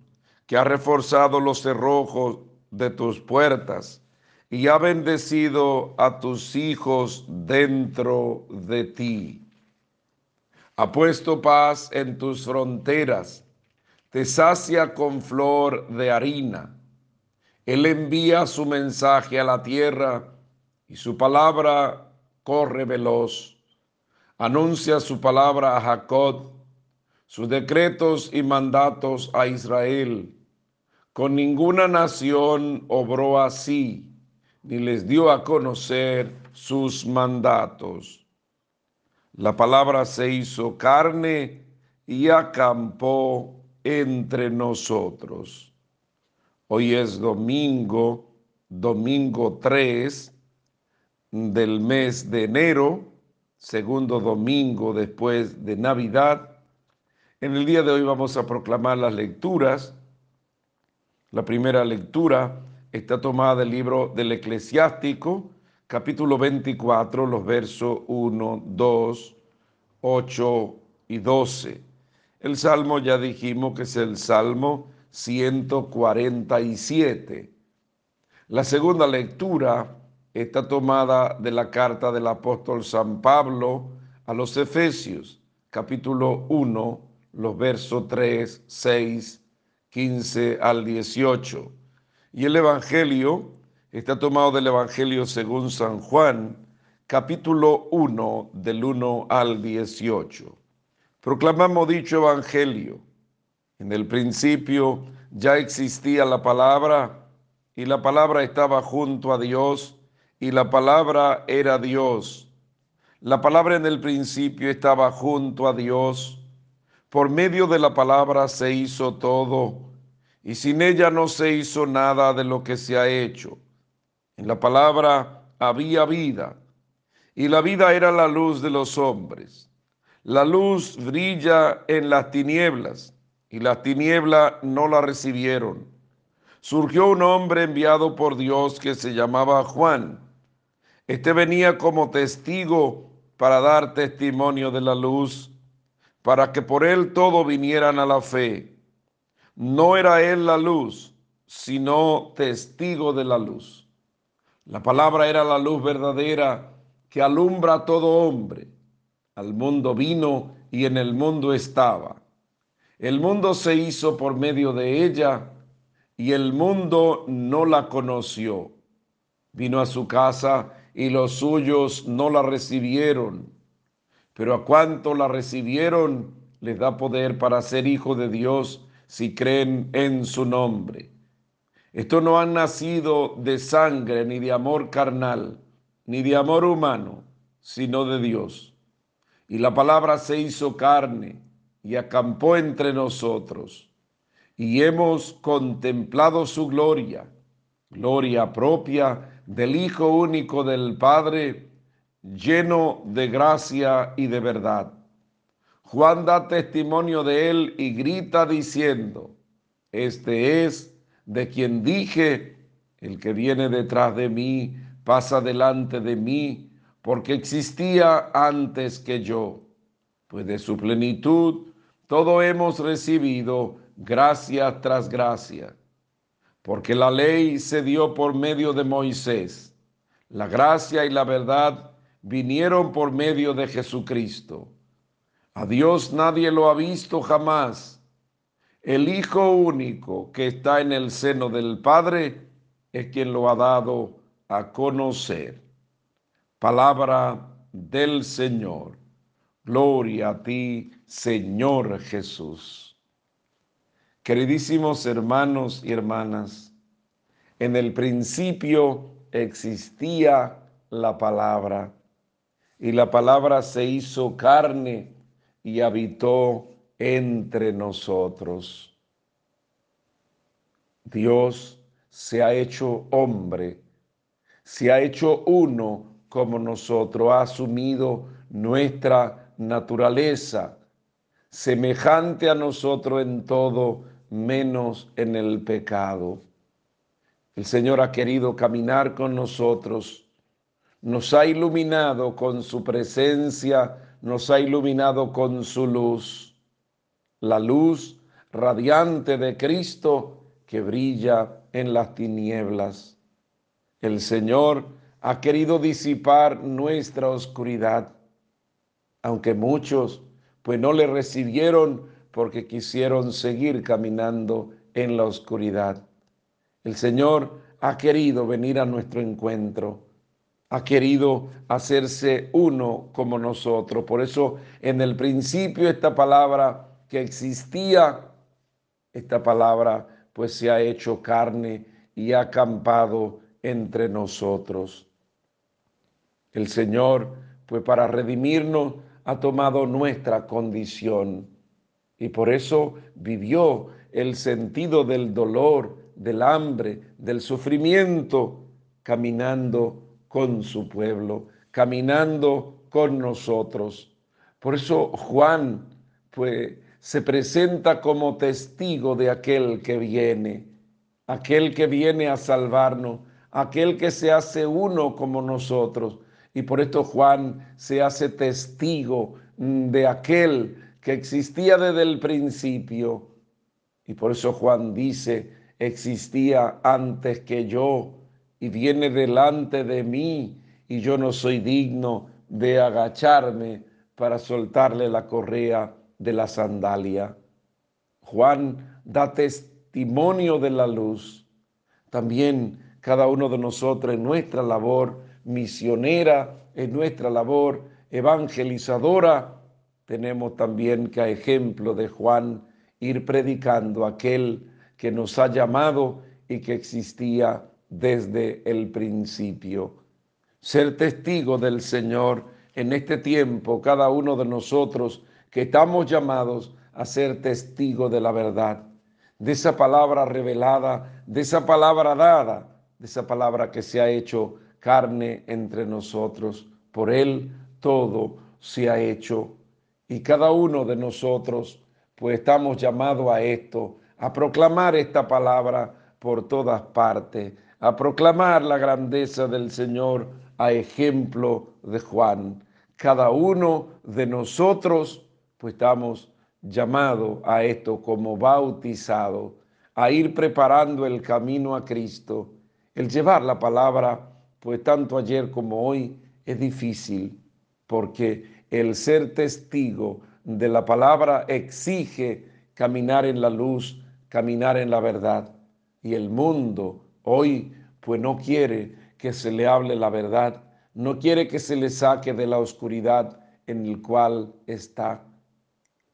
Speaker 1: que ha reforzado los cerrojos de tus puertas y ha bendecido a tus hijos dentro de ti. Ha puesto paz en tus fronteras, te sacia con flor de harina. Él envía su mensaje a la tierra y su palabra corre veloz. Anuncia su palabra a Jacob, sus decretos y mandatos a Israel. Con ninguna nación obró así ni les dio a conocer sus mandatos. La palabra se hizo carne y acampó entre nosotros. Hoy es domingo, domingo 3 del mes de enero, segundo domingo después de Navidad. En el día de hoy vamos a proclamar las lecturas. La primera lectura está tomada del libro del eclesiástico, capítulo 24, los versos 1, 2, 8 y 12. El salmo ya dijimos que es el salmo 147. La segunda lectura está tomada de la carta del apóstol San Pablo a los Efesios, capítulo 1, los versos 3, 6, 15 al 18. Y el Evangelio está tomado del Evangelio según San Juan, capítulo 1, del 1 al 18. Proclamamos dicho Evangelio. En el principio ya existía la palabra y la palabra estaba junto a Dios y la palabra era Dios. La palabra en el principio estaba junto a Dios. Por medio de la palabra se hizo todo y sin ella no se hizo nada de lo que se ha hecho. En la palabra había vida y la vida era la luz de los hombres. La luz brilla en las tinieblas y las tinieblas no la recibieron. Surgió un hombre enviado por Dios que se llamaba Juan. Este venía como testigo para dar testimonio de la luz, para que por él todos vinieran a la fe. No era él la luz, sino testigo de la luz. La palabra era la luz verdadera que alumbra a todo hombre. Al mundo vino y en el mundo estaba el mundo se hizo por medio de ella y el mundo no la conoció. Vino a su casa y los suyos no la recibieron. Pero a cuanto la recibieron, les da poder para ser hijo de Dios si creen en su nombre. Esto no han nacido de sangre, ni de amor carnal, ni de amor humano, sino de Dios. Y la palabra se hizo carne y acampó entre nosotros, y hemos contemplado su gloria, gloria propia del Hijo único del Padre, lleno de gracia y de verdad. Juan da testimonio de él y grita diciendo, este es de quien dije, el que viene detrás de mí pasa delante de mí, porque existía antes que yo, pues de su plenitud todo hemos recibido gracia tras gracia, porque la ley se dio por medio de Moisés, la gracia y la verdad vinieron por medio de Jesucristo. A Dios nadie lo ha visto jamás. El Hijo único que está en el seno del Padre es quien lo ha dado a conocer. Palabra del Señor. Gloria a ti, Señor Jesús. Queridísimos hermanos y hermanas, en el principio existía la palabra y la palabra se hizo carne y habitó entre nosotros. Dios se ha hecho hombre, se ha hecho uno como nosotros, ha asumido nuestra naturaleza, semejante a nosotros en todo, menos en el pecado. El Señor ha querido caminar con nosotros, nos ha iluminado con su presencia, nos ha iluminado con su luz, la luz radiante de Cristo que brilla en las tinieblas. El Señor ha querido disipar nuestra oscuridad aunque muchos pues no le recibieron porque quisieron seguir caminando en la oscuridad. El Señor ha querido venir a nuestro encuentro, ha querido hacerse uno como nosotros. Por eso en el principio esta palabra que existía, esta palabra pues se ha hecho carne y ha acampado entre nosotros. El Señor pues para redimirnos ha tomado nuestra condición y por eso vivió el sentido del dolor, del hambre, del sufrimiento, caminando con su pueblo, caminando con nosotros. Por eso Juan pues, se presenta como testigo de aquel que viene, aquel que viene a salvarnos, aquel que se hace uno como nosotros, y por esto Juan se hace testigo de aquel que existía desde el principio. Y por eso Juan dice, existía antes que yo y viene delante de mí y yo no soy digno de agacharme para soltarle la correa de la sandalia. Juan da testimonio de la luz. También cada uno de nosotros en nuestra labor misionera, en nuestra labor evangelizadora, tenemos también que a ejemplo de Juan ir predicando aquel que nos ha llamado y que existía desde el principio. Ser testigo del Señor en este tiempo, cada uno de nosotros que estamos llamados a ser testigo de la verdad, de esa palabra revelada, de esa palabra dada, de esa palabra que se ha hecho carne entre nosotros. Por Él todo se ha hecho. Y cada uno de nosotros, pues estamos llamados a esto, a proclamar esta palabra por todas partes, a proclamar la grandeza del Señor a ejemplo de Juan. Cada uno de nosotros, pues estamos llamados a esto como bautizados, a ir preparando el camino a Cristo. El llevar la palabra, pues tanto ayer como hoy, es difícil, porque el ser testigo de la palabra exige caminar en la luz, caminar en la verdad. Y el mundo hoy pues no quiere que se le hable la verdad, no quiere que se le saque de la oscuridad en el cual está.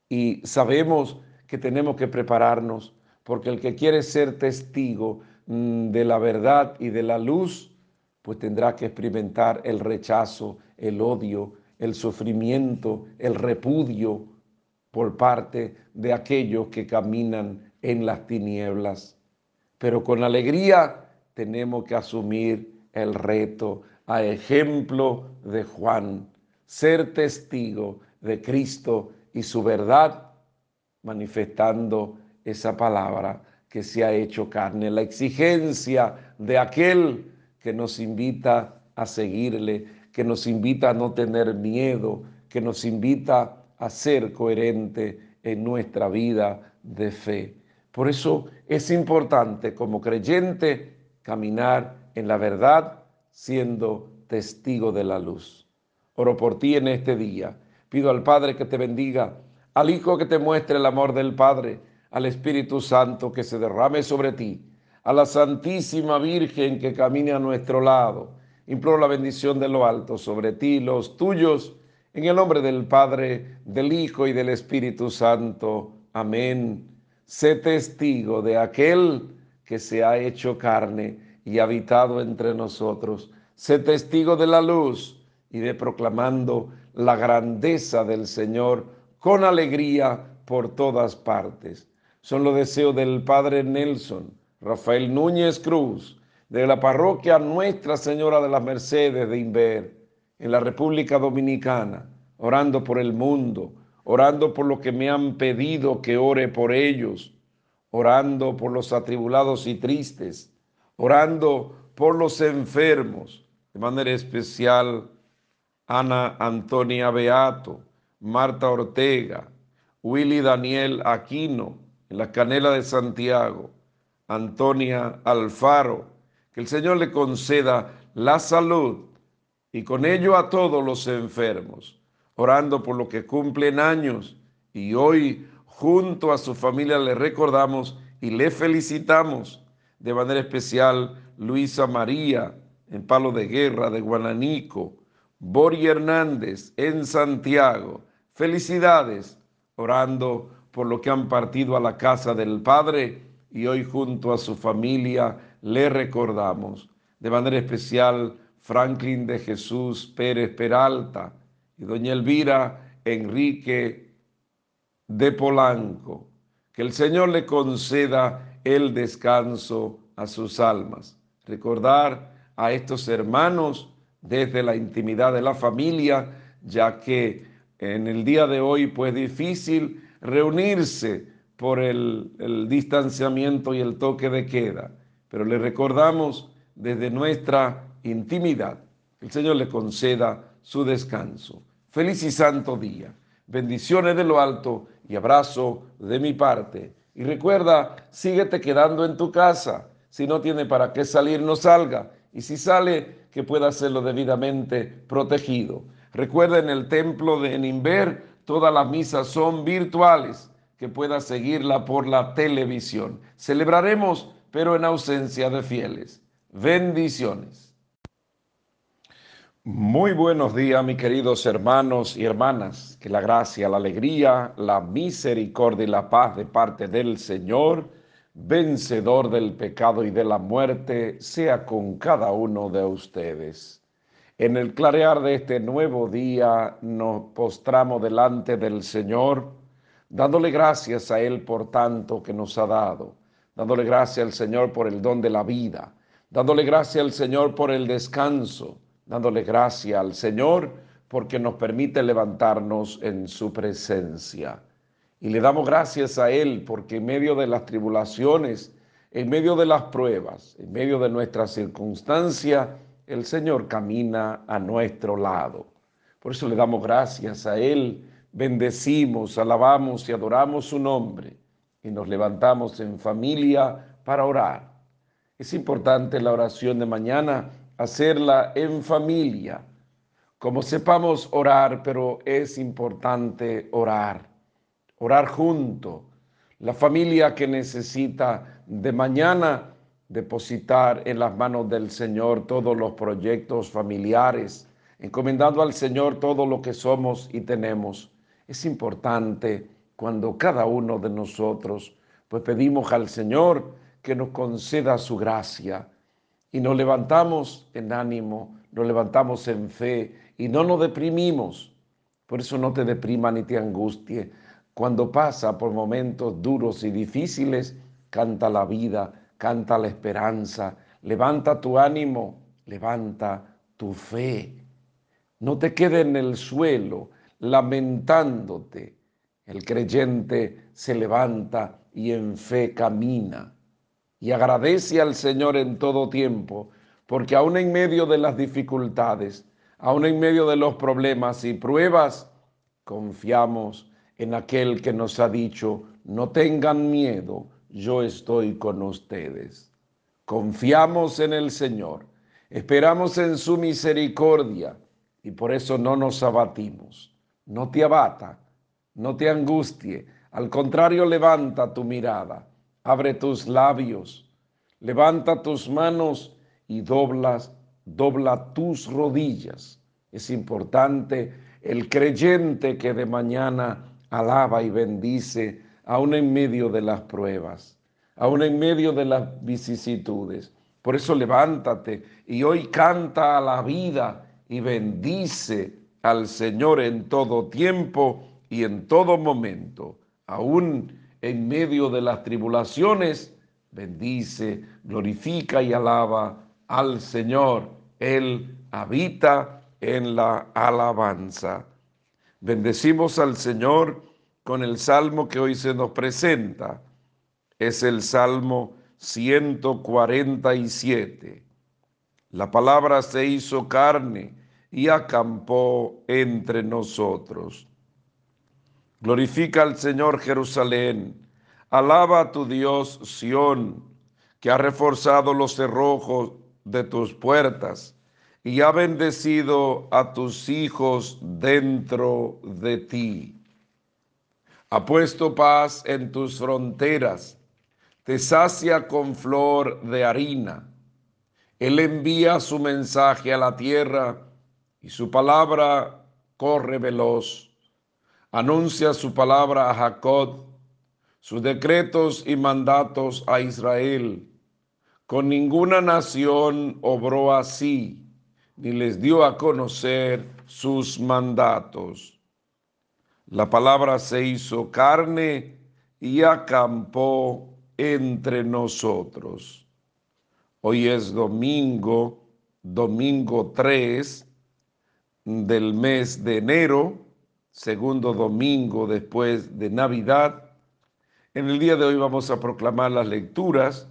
Speaker 1: Y sabemos que tenemos que prepararnos, porque el que quiere ser testigo mm, de la verdad y de la luz, pues tendrá que experimentar el rechazo, el odio, el sufrimiento, el repudio por parte de aquellos que caminan en las tinieblas. Pero con alegría tenemos que asumir el reto a ejemplo de Juan, ser testigo de Cristo y su verdad, manifestando esa palabra que se ha hecho carne, la exigencia de aquel que nos invita a seguirle, que nos invita a no tener miedo, que nos invita a ser coherente en nuestra vida de fe. Por eso es importante como creyente caminar en la verdad siendo testigo de la luz. Oro por ti en este día. Pido al Padre que te bendiga, al Hijo que te muestre el amor del Padre, al Espíritu Santo que se derrame sobre ti, a la Santísima Virgen que camine a nuestro lado. Imploro la bendición de lo alto sobre ti los tuyos, en el nombre del Padre, del Hijo y del Espíritu Santo. Amén. Sé testigo de aquel que se ha hecho carne y habitado entre nosotros. Sé testigo de la luz y de proclamando la grandeza del Señor con alegría por todas partes. Son los deseos del Padre Nelson, Rafael Núñez Cruz, de la parroquia Nuestra Señora de las Mercedes de Inver, en la República Dominicana, orando por el mundo, orando por lo que me han pedido que ore por ellos, orando por los atribulados y tristes, orando por los enfermos, de manera especial Ana Antonia Beato, Marta Ortega, Willy Daniel Aquino, en la Canela de Santiago, Antonia Alfaro, que el Señor le conceda la salud y con ello a todos los enfermos, orando por lo que cumplen años y hoy junto a su familia le recordamos y le felicitamos de manera especial Luisa María en Palo de Guerra de Guananico, Bori Hernández en Santiago. Felicidades, orando por lo que han partido a la casa del Padre y hoy junto a su familia le recordamos. De manera especial Franklin de Jesús Pérez Peralta y doña Elvira Enrique de Polanco. Que el Señor le conceda el descanso a sus almas. Recordar a estos hermanos desde la intimidad de la familia, ya que en el día de hoy pues difícil reunirse por el, el distanciamiento y el toque de queda, pero le recordamos desde nuestra intimidad. El Señor le conceda su descanso. Feliz y santo día. Bendiciones de lo alto y abrazo de mi parte. Y recuerda, síguete quedando en tu casa. Si no tiene para qué salir, no salga. Y si sale, que pueda hacerlo debidamente protegido. Recuerda, en el templo de Nimber, todas las misas son virtuales, que pueda seguirla por la televisión. Celebraremos, pero en ausencia de fieles. Bendiciones. Muy buenos días, mis queridos hermanos y hermanas. Que la gracia, la alegría, la misericordia y la paz de parte del Señor, vencedor del pecado y de la muerte, sea con cada uno de ustedes. En el clarear de este nuevo día nos postramos delante del Señor, dándole gracias a Él por tanto que nos ha dado, dándole gracias al Señor por el don de la vida, dándole gracias al Señor por el descanso dándole gracias al Señor porque nos permite levantarnos en su presencia. Y le damos gracias a Él porque en medio de las tribulaciones, en medio de las pruebas, en medio de nuestras circunstancias, el Señor camina a nuestro lado. Por eso le damos gracias a Él, bendecimos, alabamos y adoramos su nombre y nos levantamos en familia para orar. Es importante la oración de mañana hacerla en familia, como sepamos orar, pero es importante orar, orar junto. La familia que necesita de mañana depositar en las manos del Señor todos los proyectos familiares, encomendando al Señor todo lo que somos y tenemos. Es importante cuando cada uno de nosotros pues pedimos al Señor que nos conceda su gracia, y nos levantamos en ánimo, nos levantamos en fe y no nos deprimimos. Por eso no te deprima ni te angustie. Cuando pasa por momentos duros y difíciles, canta la vida, canta la esperanza, levanta tu ánimo, levanta tu fe. No te quede en el suelo lamentándote. El creyente se levanta y en fe camina y agradece al Señor en todo tiempo, porque aún en medio de las dificultades, aún en medio de los problemas y pruebas, confiamos en aquel que nos ha dicho, no tengan miedo, yo estoy con ustedes. Confiamos en el Señor, esperamos en su misericordia y por eso no nos abatimos. No te abata, no te angustie, al contrario levanta tu mirada abre tus labios, levanta tus manos y doblas, dobla tus rodillas. Es importante el creyente que de mañana alaba y bendice, aún en medio de las pruebas, aún en medio de las vicisitudes. Por eso levántate y hoy canta a la vida y bendice al Señor en todo tiempo y en todo momento, aún en medio de las tribulaciones, bendice, glorifica y alaba al Señor. Él habita en la alabanza. Bendecimos al Señor con el salmo que hoy se nos presenta. Es el Salmo 147. La palabra se hizo carne y acampó entre nosotros. Glorifica al Señor Jerusalén. Alaba a tu Dios Sión, que ha reforzado los cerrojos de tus puertas y ha bendecido a tus hijos dentro de ti. Ha puesto paz en tus fronteras, te sacia con flor de harina. Él envía su mensaje a la tierra y su palabra corre veloz anuncia su palabra a Jacob, sus decretos y mandatos a Israel. Con ninguna nación obró así, ni les dio a conocer sus mandatos. La palabra se hizo carne y acampó entre nosotros. Hoy es domingo, domingo 3 del mes de enero segundo domingo después de Navidad. En el día de hoy vamos a proclamar las lecturas.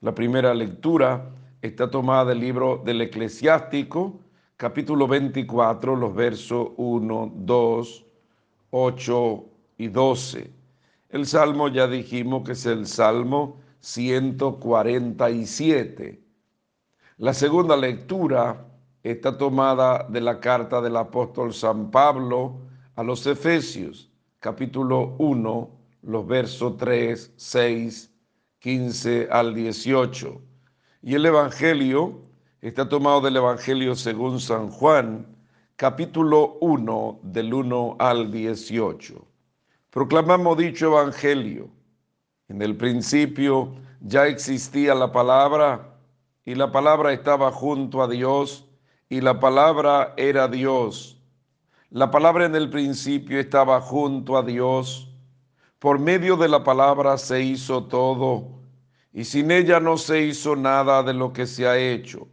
Speaker 1: La primera lectura está tomada del libro del eclesiástico, capítulo 24, los versos 1, 2, 8 y 12. El salmo ya dijimos que es el salmo 147. La segunda lectura está tomada de la carta del apóstol San Pablo a los Efesios, capítulo 1, los versos 3, 6, 15 al 18. Y el Evangelio Está tomado del Evangelio según San Juan, capítulo 1, del 1 al 18. Proclamamos dicho Evangelio. En el principio ya existía la palabra y la palabra estaba junto a Dios y la palabra era Dios. La palabra en el principio estaba junto a Dios. Por medio de la palabra se hizo todo y sin ella no se hizo nada de lo que se ha hecho.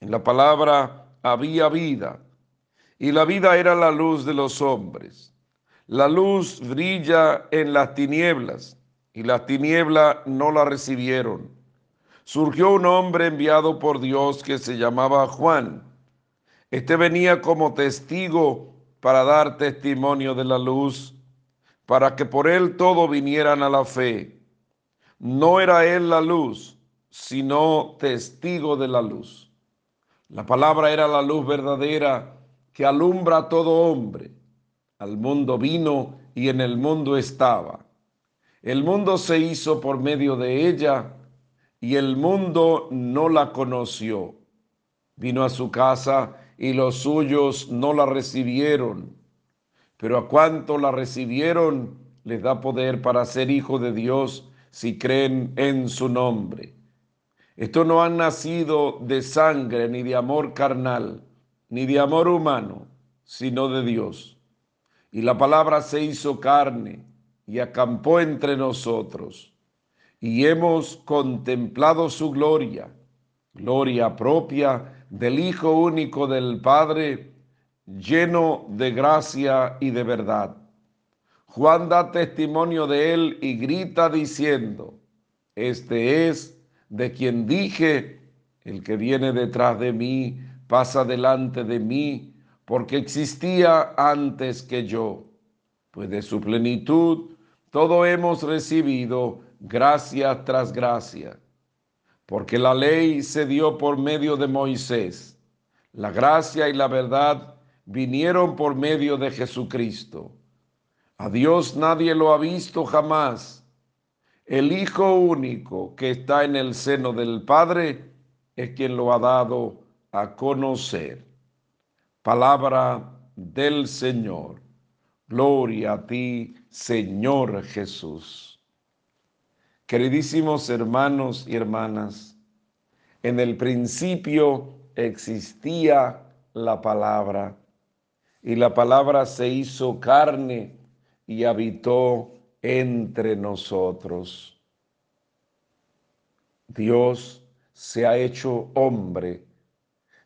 Speaker 1: En la palabra había vida, y la vida era la luz de los hombres. La luz brilla en las tinieblas, y las tinieblas no la recibieron. Surgió un hombre enviado por Dios que se llamaba Juan. Este venía como testigo para dar testimonio de la luz, para que por él todo vinieran a la fe. No era él la luz, sino testigo de la luz. La palabra era la luz verdadera que alumbra a todo hombre. Al mundo vino y en el mundo estaba. El mundo se hizo por medio de ella y el mundo no la conoció. Vino a su casa y los suyos no la recibieron. Pero a cuanto la recibieron, les da poder para ser hijo de Dios si creen en su nombre esto no han nacido de sangre, ni de amor carnal, ni de amor humano, sino de Dios. Y la palabra se hizo carne y acampó entre nosotros. Y hemos contemplado su gloria, gloria propia del Hijo único del Padre, lleno de gracia y de verdad. Juan da testimonio de él y grita diciendo, este es de quien dije, el que viene detrás de mí pasa delante de mí, porque existía antes que yo. Pues de su plenitud todo hemos recibido gracia tras gracia, porque la ley se dio por medio de Moisés, la gracia y la verdad vinieron por medio de Jesucristo. A Dios nadie lo ha visto jamás el Hijo único que está en el seno del Padre es quien lo ha dado a conocer. Palabra del Señor. Gloria a ti, Señor Jesús. Queridísimos hermanos y hermanas, en el principio existía la palabra y la palabra se hizo carne y habitó entre nosotros. Dios se ha hecho hombre,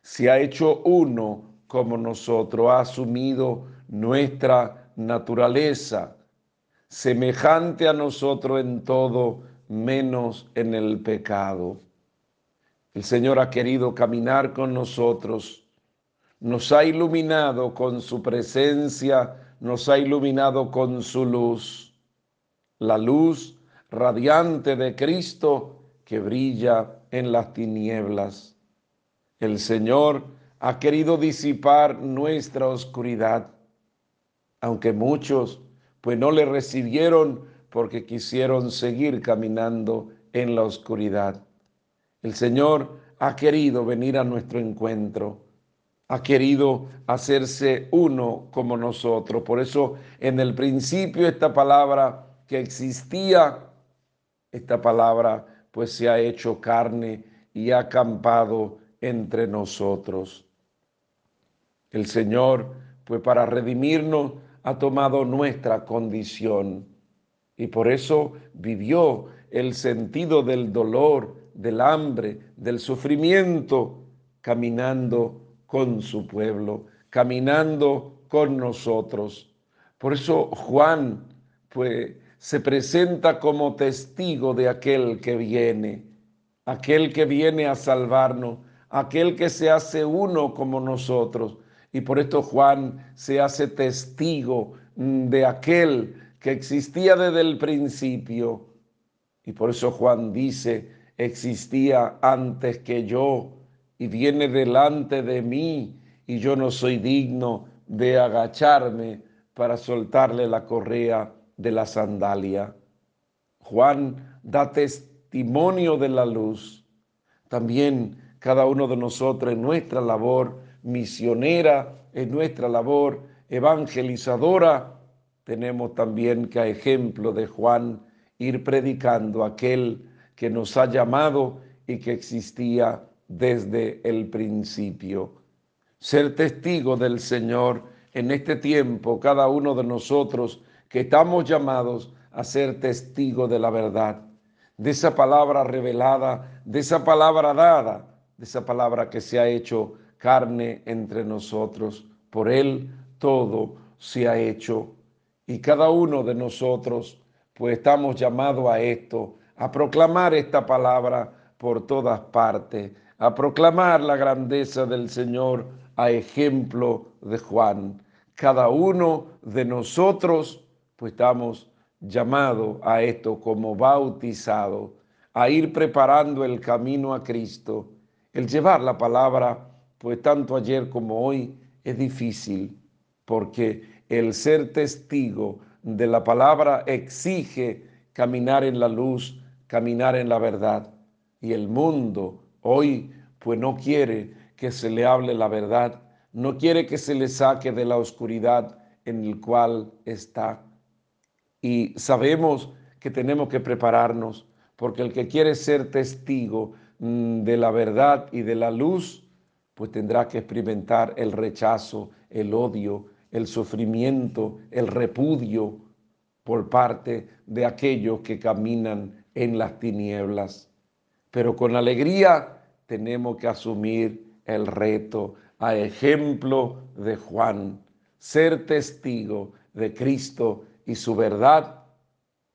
Speaker 1: se ha hecho uno como nosotros, ha asumido nuestra naturaleza, semejante a nosotros en todo, menos en el pecado. El Señor ha querido caminar con nosotros, nos ha iluminado con su presencia, nos ha iluminado con su luz la luz radiante de Cristo que brilla en las tinieblas. El Señor ha querido disipar nuestra oscuridad, aunque muchos pues no le recibieron porque quisieron seguir caminando en la oscuridad. El Señor ha querido venir a nuestro encuentro, ha querido hacerse uno como nosotros. Por eso en el principio esta palabra que existía, esta palabra pues se ha hecho carne y ha acampado entre nosotros. El Señor, pues para redimirnos, ha tomado nuestra condición y por eso vivió el sentido del dolor, del hambre, del sufrimiento, caminando con su pueblo, caminando con nosotros. Por eso Juan, pues se presenta como testigo de aquel que viene, aquel que viene a salvarnos, aquel que se hace uno como nosotros. Y por esto Juan se hace testigo mm, de aquel que existía desde el principio. Y por eso Juan dice, existía antes que yo y viene delante de mí y yo no soy digno de agacharme para soltarle la correa de la sandalia. Juan da testimonio de la luz. También cada uno de nosotros en nuestra labor misionera, en nuestra labor evangelizadora, tenemos también que a ejemplo de Juan ir predicando aquel que nos ha llamado y que existía desde el principio. Ser testigo del Señor en este tiempo, cada uno de nosotros que estamos llamados a ser testigo de la verdad, de esa palabra revelada, de esa palabra dada, de esa palabra que se ha hecho carne entre nosotros. Por Él todo se ha hecho. Y cada uno de nosotros, pues estamos llamados a esto, a proclamar esta palabra por todas partes, a proclamar la grandeza del Señor a ejemplo de Juan. Cada uno de nosotros, pues estamos llamados a esto como bautizados, a ir preparando el camino a Cristo. El llevar la palabra, pues tanto ayer como hoy, es difícil, porque el ser testigo de la palabra exige caminar en la luz, caminar en la verdad. Y el mundo hoy pues no quiere que se le hable la verdad, no quiere que se le saque de la oscuridad en el cual está. Y sabemos que tenemos que prepararnos, porque el que quiere ser testigo mm, de la verdad y de la luz, pues tendrá que experimentar el rechazo, el odio, el sufrimiento, el repudio por parte de aquellos que caminan en las tinieblas. Pero con alegría tenemos que asumir el reto a ejemplo de Juan, ser testigo de Cristo y su verdad,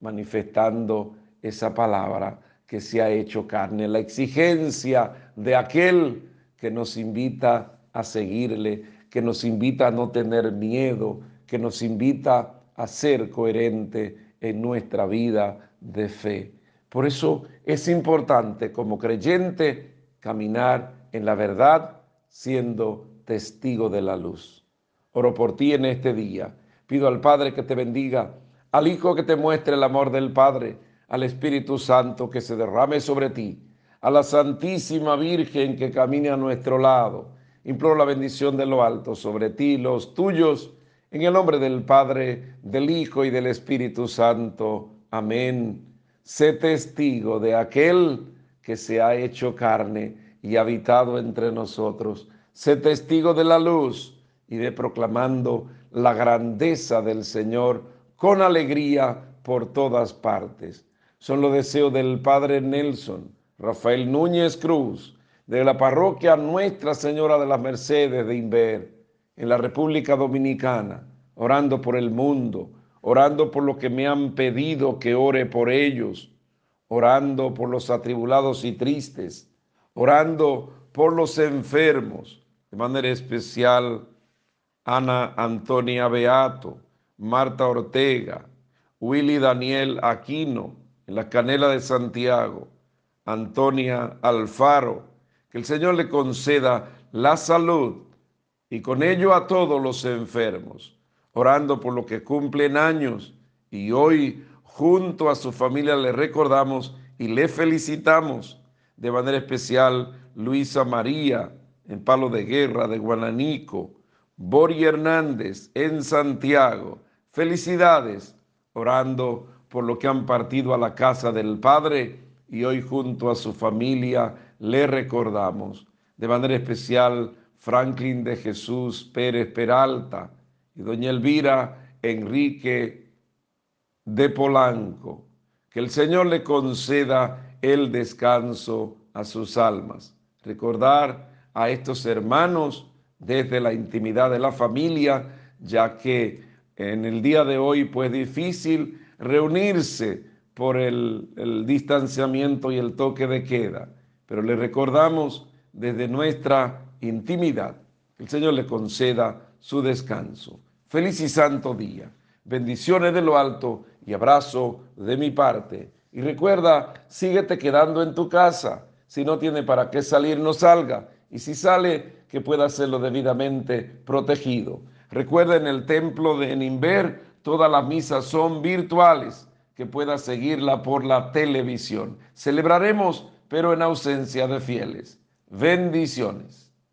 Speaker 1: manifestando esa palabra que se ha hecho carne, la exigencia de aquel que nos invita a seguirle, que nos invita a no tener miedo, que nos invita a ser coherente en nuestra vida de fe. Por eso es importante como creyente caminar en la verdad siendo testigo de la luz. Oro por ti en este día. Pido al Padre que te bendiga, al Hijo que te muestre el amor del Padre, al Espíritu Santo que se derrame sobre ti, a la Santísima Virgen que camine a nuestro lado Imploro la bendición de lo alto sobre ti los tuyos, en el nombre del Padre, del Hijo y del Espíritu Santo. Amén. Sé testigo de aquel que se ha hecho carne y habitado entre nosotros. Sé testigo de la luz y de proclamando la grandeza del Señor con alegría por todas partes. Son los deseos del Padre Nelson, Rafael Núñez Cruz, de la parroquia Nuestra Señora de las Mercedes de Inver, en la República Dominicana, orando por el mundo, orando por lo que me han pedido que ore por ellos, orando por los atribulados y tristes, orando por los enfermos, de manera especial Ana Antonia Beato, Marta Ortega, Willy Daniel Aquino, en la Canela de Santiago, Antonia Alfaro, que el Señor le conceda la salud y con ello a todos los enfermos, orando por lo que cumplen años y hoy junto a su familia le recordamos y le felicitamos de manera especial Luisa María en Palo de Guerra de Guananico, Bori Hernández en Santiago. Felicidades, orando por lo que han partido a la casa del Padre y hoy junto a su familia le recordamos. De manera especial, Franklin de Jesús Pérez Peralta y doña Elvira Enrique de Polanco. Que el Señor le conceda el descanso a sus almas. Recordar a estos hermanos desde la intimidad de la familia, ya que en el día de hoy pues difícil reunirse por el, el distanciamiento y el toque de queda pero le recordamos desde nuestra intimidad. El Señor le conceda su descanso. Feliz y santo día. Bendiciones de lo alto y abrazo de mi parte. Y recuerda, síguete quedando en tu casa. Si no tiene para qué salir, no salga. Y si sale, que pueda hacerlo debidamente protegido. Recuerda, en el templo de Enimber, todas las misas son virtuales, que pueda seguirla por la televisión. Celebraremos pero en ausencia de fieles. Bendiciones.